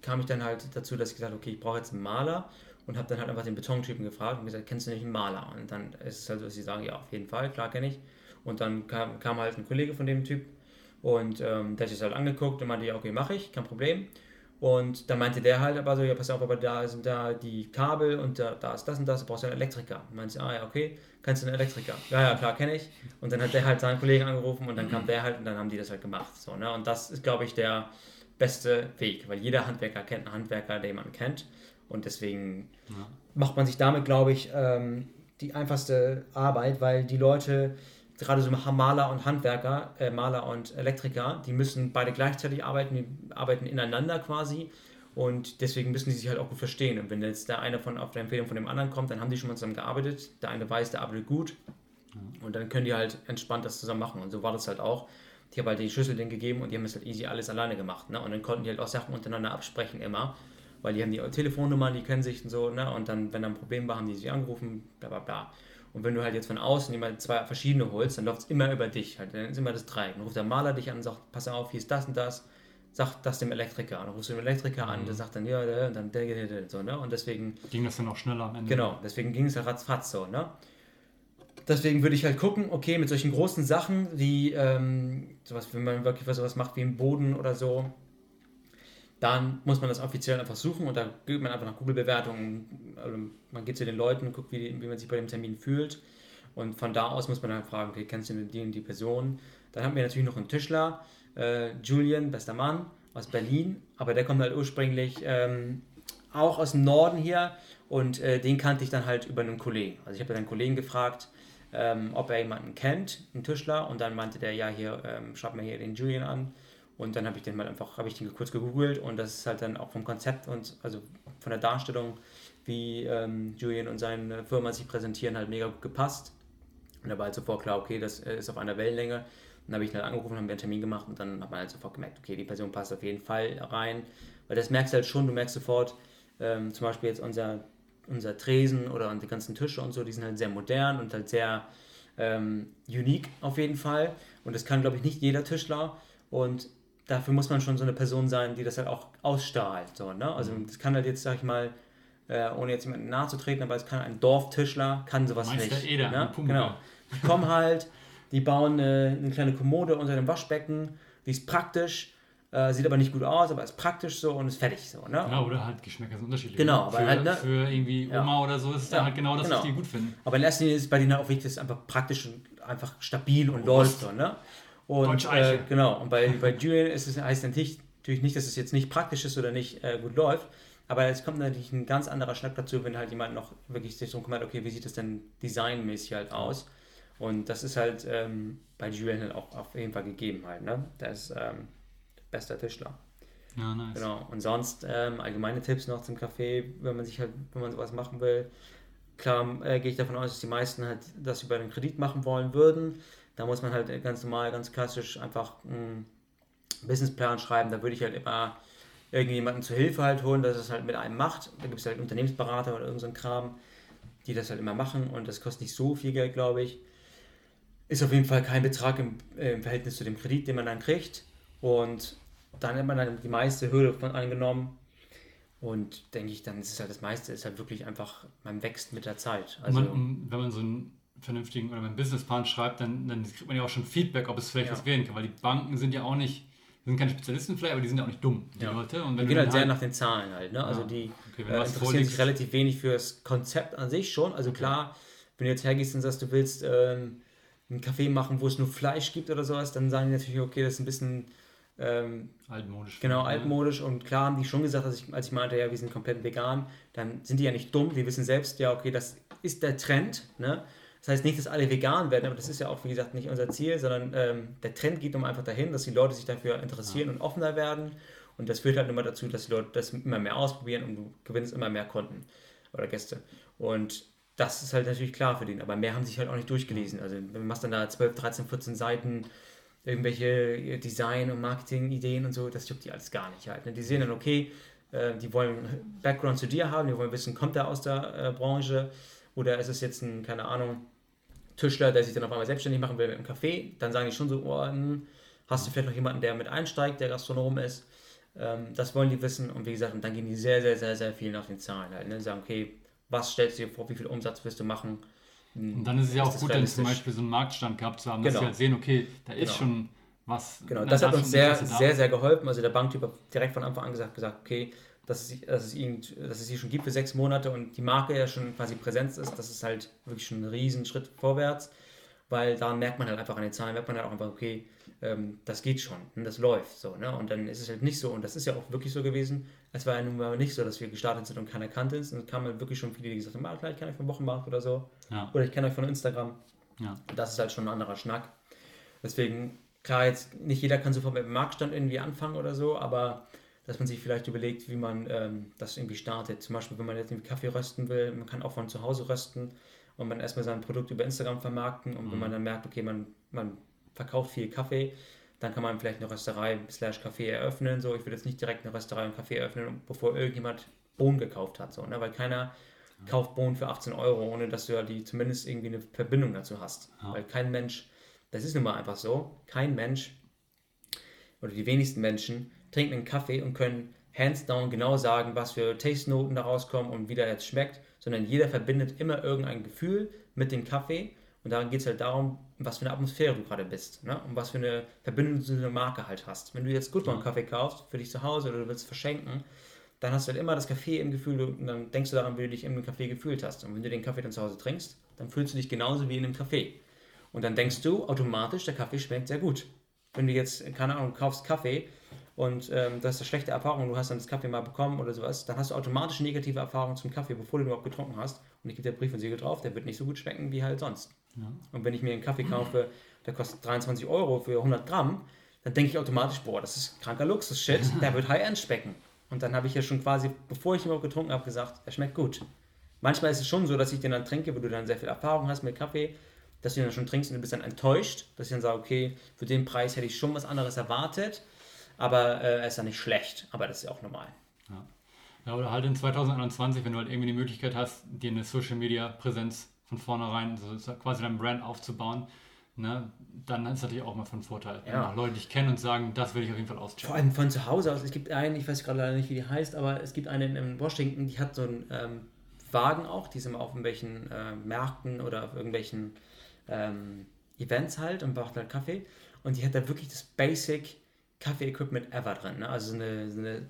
kam ich dann halt dazu, dass ich gesagt habe, okay, ich brauche jetzt einen Maler und habe dann halt einfach den Betontypen gefragt und gesagt, kennst du nicht einen Maler? Und dann ist es halt so, dass sie sagen, ja, auf jeden Fall, klar kenne ich. Und dann kam, kam halt ein Kollege von dem Typ und ähm, der hat sich halt angeguckt und meinte, ja, okay, mache ich, kein Problem. Und dann meinte der halt aber so, ja, pass auf, aber da sind da die Kabel und da, da ist das und das, du brauchst einen Elektriker. Und meinte, ah ja, okay, kannst du einen Elektriker? Ja, ja, klar, kenne ich. Und dann hat der halt seinen Kollegen angerufen und dann kam der halt und dann haben die das halt gemacht. So, ne? Und das ist, glaube ich, der beste Weg, weil jeder Handwerker kennt einen Handwerker, den man kennt. Und deswegen ja. macht man sich damit, glaube ich, ähm, die einfachste Arbeit, weil die Leute gerade so Maler und Handwerker, äh, Maler und Elektriker, die müssen beide gleichzeitig arbeiten, die arbeiten ineinander quasi und deswegen müssen die sich halt auch gut verstehen. Und wenn jetzt der eine von, auf der Empfehlung von dem anderen kommt, dann haben die schon mal zusammen gearbeitet, der eine weiß, der arbeitet gut und dann können die halt entspannt das zusammen machen und so war das halt auch. Ich habe halt die Schlüssel denen gegeben und die haben es halt easy alles alleine gemacht. Ne? Und dann konnten die halt auch Sachen untereinander absprechen immer, weil die haben die Telefonnummern, die kennen sich und so, ne? Und dann, wenn da ein Problem war, haben die sich angerufen, bla bla bla. Und wenn du halt jetzt von außen jemand zwei verschiedene holst, dann läuft es immer über dich. Halt. Dann ist immer das Dreieck. Dann ruft der Maler dich an und sagt, pass auf, hier ist das und das. Sag das dem Elektriker. Und dann rufst du den Elektriker mhm. an, der sagt dann, ja, und dann so, ne? Und deswegen. Ging das dann auch schneller am Ende? Genau, deswegen ging es ja ratzfatz so, ne? Deswegen würde ich halt gucken, okay, mit solchen großen Sachen wie ähm, sowas, wenn man wirklich was sowas macht wie im Boden oder so, dann muss man das offiziell einfach suchen und da geht man einfach nach Google-Bewertungen. Also man geht zu den Leuten, guckt, wie, wie man sich bei dem Termin fühlt. Und von da aus muss man dann fragen, okay, kennst du die und die Person? Dann haben wir natürlich noch einen Tischler, äh, Julian, bester Mann, aus Berlin. Aber der kommt halt ursprünglich ähm, auch aus dem Norden hier und äh, den kannte ich dann halt über einen Kollegen. Also ich habe einen Kollegen gefragt, ähm, ob er jemanden kennt, einen Tischler. Und dann meinte der, ja, hier, ähm, schaut mal hier den Julian an. Und dann habe ich den mal einfach, habe ich den kurz gegoogelt und das ist halt dann auch vom Konzept und also von der Darstellung, wie ähm, Julian und seine Firma sich präsentieren, halt mega gut gepasst. Und da war halt sofort klar, okay, das äh, ist auf einer Wellenlänge. Dann habe ich ihn halt angerufen, haben wir einen Termin gemacht und dann hat man halt sofort gemerkt, okay, die Person passt auf jeden Fall rein. Weil das merkst du halt schon, du merkst sofort, ähm, zum Beispiel jetzt unser, unser Tresen oder die ganzen Tische und so, die sind halt sehr modern und halt sehr ähm, unique auf jeden Fall. Und das kann, glaube ich, nicht jeder Tischler. Und dafür muss man schon so eine Person sein, die das halt auch ausstrahlt. So, ne? Also mhm. das kann halt jetzt, sag ich mal, äh, ohne jetzt jemandem nahe zu treten, aber es kann ein Dorftischler, kann sowas Meister nicht. Eder, ne? Genau. Die kommen halt, die bauen eine, eine, kleine Kommode unter dem Waschbecken, die ist praktisch, äh, sieht aber nicht gut aus, aber ist praktisch so und ist fertig so. Ne? Genau, oder halt Geschmäcker sind unterschiedlich. Genau, aber für, halt, ne? für irgendwie Oma ja. oder so ist es ja, dann halt genau das, genau. was die gut finden. Aber in erster Linie ist es bei denen auch wichtig, dass es einfach praktisch und einfach stabil und läuft. So, ne? Und äh, genau, und bei, <laughs> bei Julian ist es, heißt natürlich, natürlich nicht, dass es jetzt nicht praktisch ist oder nicht äh, gut läuft, aber es kommt natürlich ein ganz anderer Schnack dazu, wenn halt jemand noch wirklich sich so kümmert, okay, wie sieht das denn designmäßig halt aus? Und das ist halt ähm, bei Julian halt auch auf jeden Fall gegeben halt. Ne? Der ist ähm, bester Tischler. Ja, nice. Genau. Und sonst ähm, allgemeine Tipps noch zum Kaffee, wenn man sich halt, wenn man sowas machen will. Klar äh, gehe ich davon aus, dass die meisten halt das über einen Kredit machen wollen würden. Da muss man halt ganz normal, ganz klassisch einfach einen Businessplan schreiben. Da würde ich halt immer irgendjemanden zur Hilfe halt holen, dass es halt mit einem macht. Da gibt es halt Unternehmensberater oder irgendein so Kram, die das halt immer machen und das kostet nicht so viel Geld, glaube ich. Ist auf jeden Fall kein Betrag im, im Verhältnis zu dem Kredit, den man dann kriegt. Und dann hat man dann die meiste Hürde von angenommen. Und denke ich, dann ist es halt das meiste, ist halt wirklich einfach, man wächst mit der Zeit. Also, man, wenn man so einen vernünftigen oder einen Businessplan schreibt, dann, dann kriegt man ja auch schon Feedback, ob es vielleicht ja. was werden kann, weil die Banken sind ja auch nicht, sind keine Spezialisten vielleicht, aber die sind ja auch nicht dumm, die ja. Leute. Und wenn die gehen halt sehr nach den Zahlen halt, ne? Also die okay, äh, interessieren sich relativ wenig für das Konzept an sich schon. Also okay. klar, wenn du jetzt hergehst und sagst, du willst ähm, einen Kaffee machen, wo es nur Fleisch gibt oder sowas, dann sagen die natürlich, okay, das ist ein bisschen ähm, altmodisch. Genau, altmodisch. Und klar haben die schon gesagt, als ich, als ich meinte, ja, wir sind komplett vegan, dann sind die ja nicht dumm. Die wissen selbst, ja, okay, das ist der Trend. Ne? Das heißt nicht, dass alle vegan werden, aber das ist ja auch, wie gesagt, nicht unser Ziel, sondern ähm, der Trend geht um einfach dahin, dass die Leute sich dafür interessieren ja. und offener werden. Und das führt halt immer dazu, dass die Leute das immer mehr ausprobieren und du gewinnst immer mehr Kunden oder Gäste. Und das ist halt natürlich klar für den, aber mehr haben sich halt auch nicht durchgelesen. Also du machst dann da 12, 13, 14 Seiten irgendwelche Design- und Marketing-Ideen und so, das juckt die alles gar nicht halt. Ne? Die sehen dann, okay, äh, die wollen Background zu dir haben, die wollen wissen, kommt er aus der äh, Branche oder ist es jetzt ein, keine Ahnung, Tischler, der sich dann auf einmal selbstständig machen will mit einem Café, dann sagen die schon so, oh, hm, hast du vielleicht noch jemanden, der mit einsteigt, der Gastronom ist. Ähm, das wollen die wissen und wie gesagt, und dann gehen die sehr, sehr, sehr, sehr viel nach den Zahlen halt. Ne? Sagen, okay, was stellst du dir vor, wie viel Umsatz wirst du machen? Und dann ist es ja auch gut, dann zum Beispiel so einen Marktstand gehabt zu haben, dass genau. wir halt sehen, okay, da ist genau. schon was. Genau, das hat uns sehr, sehr, sehr geholfen. Also der Banktyp hat direkt von Anfang an gesagt, gesagt okay, dass es, dass, es ihn, dass es sie schon gibt für sechs Monate und die Marke ja schon quasi Präsenz ist, das ist halt wirklich schon ein Riesenschritt vorwärts, weil da merkt man halt einfach an den Zahlen, merkt man halt auch einfach, okay, ähm, das geht schon und das läuft so. Ne? Und dann ist es halt nicht so, und das ist ja auch wirklich so gewesen, es war ja nun mal nicht so, dass wir gestartet sind und keiner kannte uns. Und es kamen halt wirklich schon viele, die gesagt haben, ah, klar, ich kenne euch von Wochenmarkt oder so. Ja. Oder ich kenne euch von Instagram. Ja. Das ist halt schon ein anderer Schnack. Deswegen, klar, jetzt nicht jeder kann sofort mit dem Marktstand irgendwie anfangen oder so, aber dass man sich vielleicht überlegt, wie man ähm, das irgendwie startet. Zum Beispiel, wenn man jetzt irgendwie Kaffee rösten will, man kann auch von zu Hause rösten und man erstmal sein Produkt über Instagram vermarkten und mhm. wenn man dann merkt, okay, man, man verkauft viel Kaffee, dann kann man vielleicht eine Rösterei slash Café eröffnen. So, ich würde jetzt nicht direkt eine Rösterei und Kaffee eröffnen, bevor irgendjemand Bohnen gekauft hat. So, ne? Weil keiner ja. kauft Bohnen für 18 Euro, ohne dass du ja die zumindest irgendwie eine Verbindung dazu hast. Ja. Weil kein Mensch, das ist nun mal einfach so, kein Mensch oder die wenigsten Menschen trinken einen Kaffee und können hands down genau sagen, was für Taste-Noten da rauskommen und wie der jetzt schmeckt, sondern jeder verbindet immer irgendein Gefühl mit dem Kaffee und daran geht es halt darum, was für eine Atmosphäre du gerade bist ne? und was für eine Verbindung zu einer Marke halt hast. Wenn du jetzt Goodman Kaffee kaufst für dich zu Hause oder du willst verschenken, dann hast du halt immer das Kaffee im Gefühl und dann denkst du daran, wie du dich im Kaffee gefühlt hast. Und wenn du den Kaffee dann zu Hause trinkst, dann fühlst du dich genauso wie in einem Kaffee. Und dann denkst du automatisch, der Kaffee schmeckt sehr gut. Wenn du jetzt, keine Ahnung, kaufst Kaffee und ähm, das ist eine schlechte Erfahrung, du hast dann das Kaffee mal bekommen oder sowas, dann hast du automatisch negative Erfahrungen zum Kaffee, bevor du überhaupt getrunken hast. Und ich gebe dir Brief und Siegel drauf, der wird nicht so gut schmecken wie halt sonst. Ja. Und wenn ich mir einen Kaffee kaufe, der kostet 23 Euro für 100 Gramm, dann denke ich automatisch, boah, das ist kranker Luxus-Shit, <laughs> der wird High-End schmecken. Und dann habe ich ja schon quasi, bevor ich ihn überhaupt getrunken habe, gesagt, er schmeckt gut. Manchmal ist es schon so, dass ich den dann trinke, wo du dann sehr viel Erfahrung hast mit Kaffee, dass du ihn dann schon trinkst und du bist dann enttäuscht, dass ich dann sage, okay, für den Preis hätte ich schon was anderes erwartet, aber äh, er ist dann nicht schlecht, aber das ist ja auch normal. Ja. ja, oder halt in 2021, wenn du halt irgendwie die Möglichkeit hast, dir eine Social-Media-Präsenz von vornherein, so quasi dein Brand aufzubauen, ne, dann ist das natürlich auch mal von Vorteil. Ja. Wenn auch Leute dich kennen und sagen, das will ich auf jeden Fall auschecken. Vor allem von zu Hause aus. Es gibt einen, ich weiß gerade leider nicht, wie die heißt, aber es gibt einen in Washington, die hat so einen ähm, Wagen auch, die sind auf irgendwelchen äh, Märkten oder auf irgendwelchen ähm, Events halt und braucht halt Kaffee. Und die hat da wirklich das Basic Kaffee-Equipment ever drin. Ne? Also so eine, so eine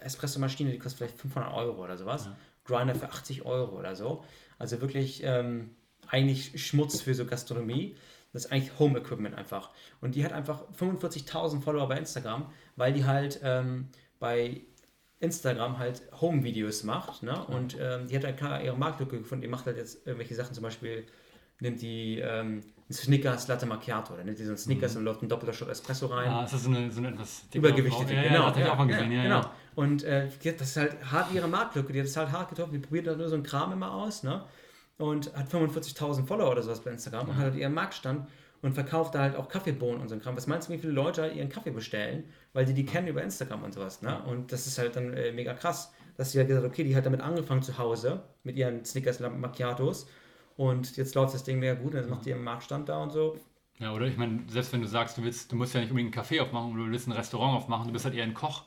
Espresso-Maschine, die kostet vielleicht 500 Euro oder sowas. Ja. Grinder für 80 Euro oder so. Also wirklich ähm, eigentlich Schmutz für so Gastronomie. Das ist eigentlich Home Equipment einfach. Und die hat einfach 45.000 Follower bei Instagram, weil die halt ähm, bei Instagram halt Home-Videos macht. Ne? Und ähm, die hat halt klar ihre Marktlücke gefunden. Die macht halt jetzt irgendwelche Sachen, zum Beispiel nimmt die ähm, Snickers Latte Macchiato, dann nimmt die so einen Snickers Mhm. und läuft ein doppelter Shot Espresso rein. Ah, ist das so eine, so eine etwas dickere Übergewichtet, Frau? Ja, genau. ja, das mal gesehen. Ja, genau. ja. Und äh, das ist halt hart ihre Marktlücke, die hat das halt hart getroffen, die probiert da nur so einen Kram immer aus, ne? Und hat 45.000 Follower oder sowas bei Instagram und hat halt ihren Marktstand und verkauft da halt auch Kaffeebohnen und so einen Kram. Was meinst du, wie viele Leute ihren Kaffee bestellen, weil die die kennen über Instagram und sowas, ne? Und das ist halt dann äh, mega krass, dass sie halt gesagt okay, die hat damit angefangen zu Hause mit ihren Snickers Macchiatos und jetzt läuft das Ding mega gut und jetzt macht die ihren Marktstand da und so. Ja, oder? Ich meine, selbst wenn du sagst, du willst, du musst ja nicht unbedingt einen Café aufmachen oder du willst ein Restaurant aufmachen, du bist halt eher ein Koch.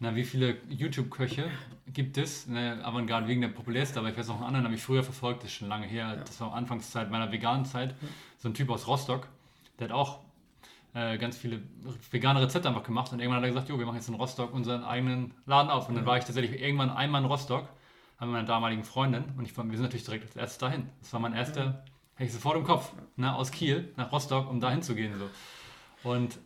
Na, wie viele YouTube-Köche gibt es? Ne, Avantgarde wegen der populärste, aber ich weiß noch einen anderen, habe ich früher verfolgt, das ist schon lange her. Das war Anfangszeit meiner veganen Zeit. So ein Typ aus Rostock, der hat auch äh, ganz viele vegane Rezepte einfach gemacht und irgendwann hat er gesagt, jo, wir machen jetzt in Rostock unseren eigenen Laden auf. Und dann war ich tatsächlich irgendwann einmal in Rostock, wir meiner damaligen Freundin und ich, wir sind natürlich direkt als erstes dahin. Das war mein erster, hätte ich sofort im Kopf, ne, aus Kiel nach Rostock, um dahin zu gehen. So. Und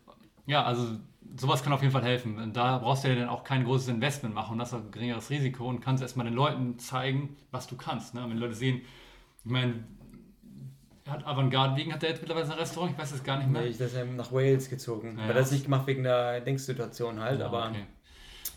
ja, also sowas kann auf jeden Fall helfen. Und da brauchst du ja dann auch kein großes Investment machen und hast auch ein geringeres Risiko und kannst erstmal den Leuten zeigen, was du kannst. Ne? Wenn die Leute sehen, ich meine, hat Avantgarde wegen, hat der jetzt mittlerweile ein Restaurant? Ich weiß es gar nicht mehr. Nee, ich ist ja nach Wales gezogen. Ja. Aber das ist nicht gemacht wegen der Dingssituation halt, Ja, aber okay.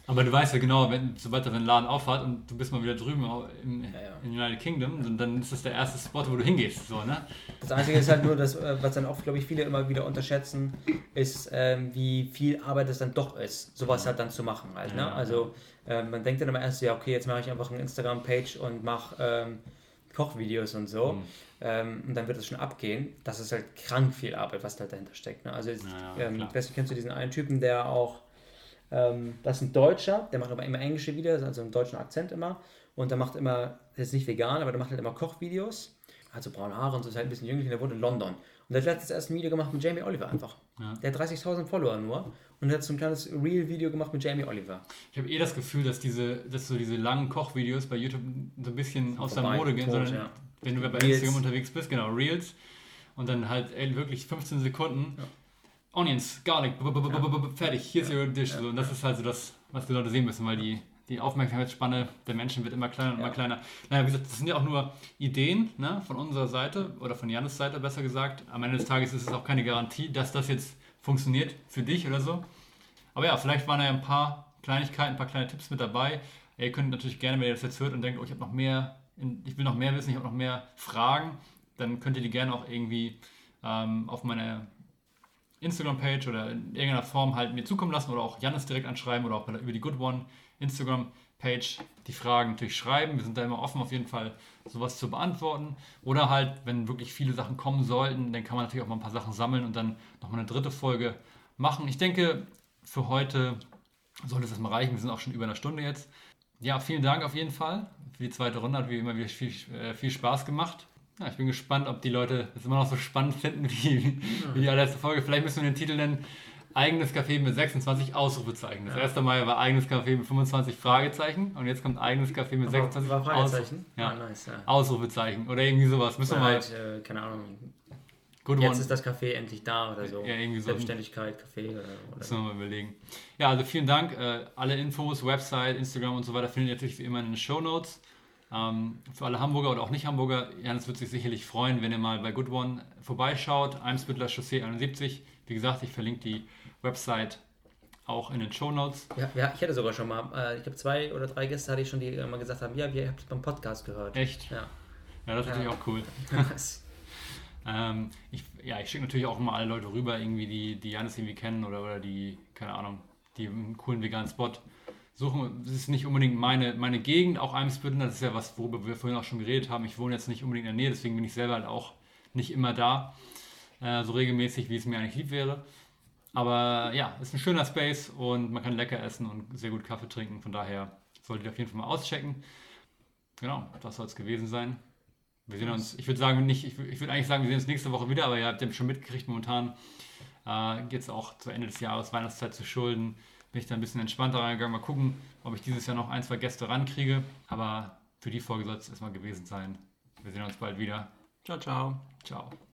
Aber du weißt ja genau, wenn, sobald er den Laden aufhat und du bist mal wieder drüben im, ja. im United Kingdom, dann, ist das der erste Spot, wo du hingehst. So, ne? Das Einzige ist halt nur, dass, äh, was dann auch, glaube ich, viele immer wieder unterschätzen, ist, ähm, wie viel Arbeit es dann doch ist, sowas halt dann zu machen halt. Ne? Ja. Also ähm, man denkt dann immer erst, ja, okay, jetzt mache ich einfach eine Instagram-Page und mache ähm, Kochvideos und so. Mhm. Ähm, und dann wird es schon abgehen. Das ist halt krank viel Arbeit, was da dahinter steckt. Ne? Also jetzt, Ja, ja, ähm, kennst du diesen einen Typen, der auch, ähm, das ist ein Deutscher, der macht aber immer englische Videos, also einen deutschen Akzent immer. Und der macht immer, der ist nicht vegan, aber der macht halt immer Kochvideos. Hat so braune Haare und so, ist halt ein bisschen jünglich und der wohnt in London. Und der hat letztens erst ein Video gemacht mit Jamie Oliver einfach. Ja. Der hat 30.000 Follower nur und hat so ein kleines Real-Video gemacht mit Jamie Oliver. Ich habe eh das Gefühl, dass diese, dass so diese langen Kochvideos bei YouTube so ein bisschen aus der Mode gehen, sondern ja. wenn du bei Reels. Instagram unterwegs bist, genau, Reels und dann halt ey, wirklich 15 Sekunden Onions, Garlic, b- b- b- fertig, here's your dish. So, und das ist halt so das, was die Leute sehen müssen, weil die, die Aufmerksamkeitsspanne der Menschen wird immer kleiner und immer kleiner. Naja, wie gesagt, das sind ja auch nur Ideen ne, von unserer Seite oder von Janis Seite besser gesagt. Am Ende des Tages ist es auch keine Garantie, dass das jetzt funktioniert für dich oder so. Aber ja, vielleicht waren da ja ein paar Kleinigkeiten, ein paar kleine Tipps mit dabei. Ihr könnt natürlich gerne, wenn ihr das jetzt hört und denkt, oh, ich habe noch mehr, ich will noch mehr wissen, ich habe noch mehr Fragen, dann könnt ihr die gerne auch irgendwie ähm, auf meine Instagram-Page oder in irgendeiner Form halt mir zukommen lassen oder auch Janis direkt anschreiben oder auch über die Good One Instagram-Page die Fragen natürlich schreiben. Wir sind da immer offen, auf jeden Fall sowas zu beantworten. Oder halt, wenn wirklich viele Sachen kommen sollten, dann kann man natürlich auch mal ein paar Sachen sammeln und dann nochmal eine dritte Folge machen. Ich denke, für heute sollte es erstmal reichen. Wir sind auch schon über einer Stunde jetzt. Ja, vielen Dank auf jeden Fall für die zweite Runde. Hat wie immer wieder viel, äh, viel Spaß gemacht. Ja, ich bin gespannt, ob die Leute es immer noch so spannend finden wie, wie die allerletzte Folge. Vielleicht müssen wir den Titel nennen: Eigenes Café mit 26 Ausrufezeichen. Das erste Mal war eigenes Café mit 25 Fragezeichen und jetzt kommt eigenes Café mit 26 war Fragezeichen? Ja. Ah, nice, ja. Ausrufezeichen oder irgendwie sowas. Müssen wir Oder mal. halt, äh, keine Ahnung, Good jetzt One. ist das Café endlich da oder so. Ja, irgendwie so. Selbstständigkeit, Café oder, oder Müssen wir mal überlegen. Ja, also vielen Dank. Äh, alle Infos, Website, Instagram und so weiter findet ihr natürlich wie immer in den Show Notes. Ähm, für alle Hamburger oder auch nicht Hamburger, Janis wird sich sicherlich freuen, wenn ihr mal bei Good One vorbeischaut. Eimsbüttler Chaussee 71. Wie gesagt, ich verlinke die Website auch in den Show Notes. Ja, ja, ich hatte sogar schon mal, äh, ich glaube zwei oder drei Gäste hatte ich schon, die äh, mal gesagt haben, ja, wir habt es beim Podcast gehört. Echt? Ja. Ja, das ist natürlich auch cool. <laughs> Ähm, ich, ja, ich schicke natürlich auch immer alle Leute rüber, irgendwie, die, die Janis irgendwie kennen oder, oder die, keine Ahnung, die einen coolen veganen Spot suchen. Das ist nicht unbedingt meine, meine Gegend, auch Eimsbüttel, das ist ja was, worüber wir vorhin auch schon geredet haben. Ich wohne jetzt nicht unbedingt in der Nähe, deswegen bin ich selber halt auch nicht immer da, äh, so regelmäßig, wie es mir eigentlich lieb wäre. Aber ja, ist ein schöner Space und man kann lecker essen und sehr gut Kaffee trinken. Von daher solltet ihr auf jeden Fall mal auschecken. Genau, das soll es gewesen sein. Wir sehen uns, ich würde sagen, nicht, ich, ich würde eigentlich sagen, wir sehen uns nächste Woche wieder, aber ihr habt ja schon mitgekriegt, momentan äh, geht es auch zu Ende des Jahres, Weihnachtszeit zu Schulden. Bin ich da ein bisschen entspannter reingegangen. Mal gucken, ob ich dieses Jahr noch ein, zwei Gäste rankriege. Aber für die Folge soll es erstmal gewesen sein. Wir sehen uns bald wieder. Ciao, ciao. Ciao.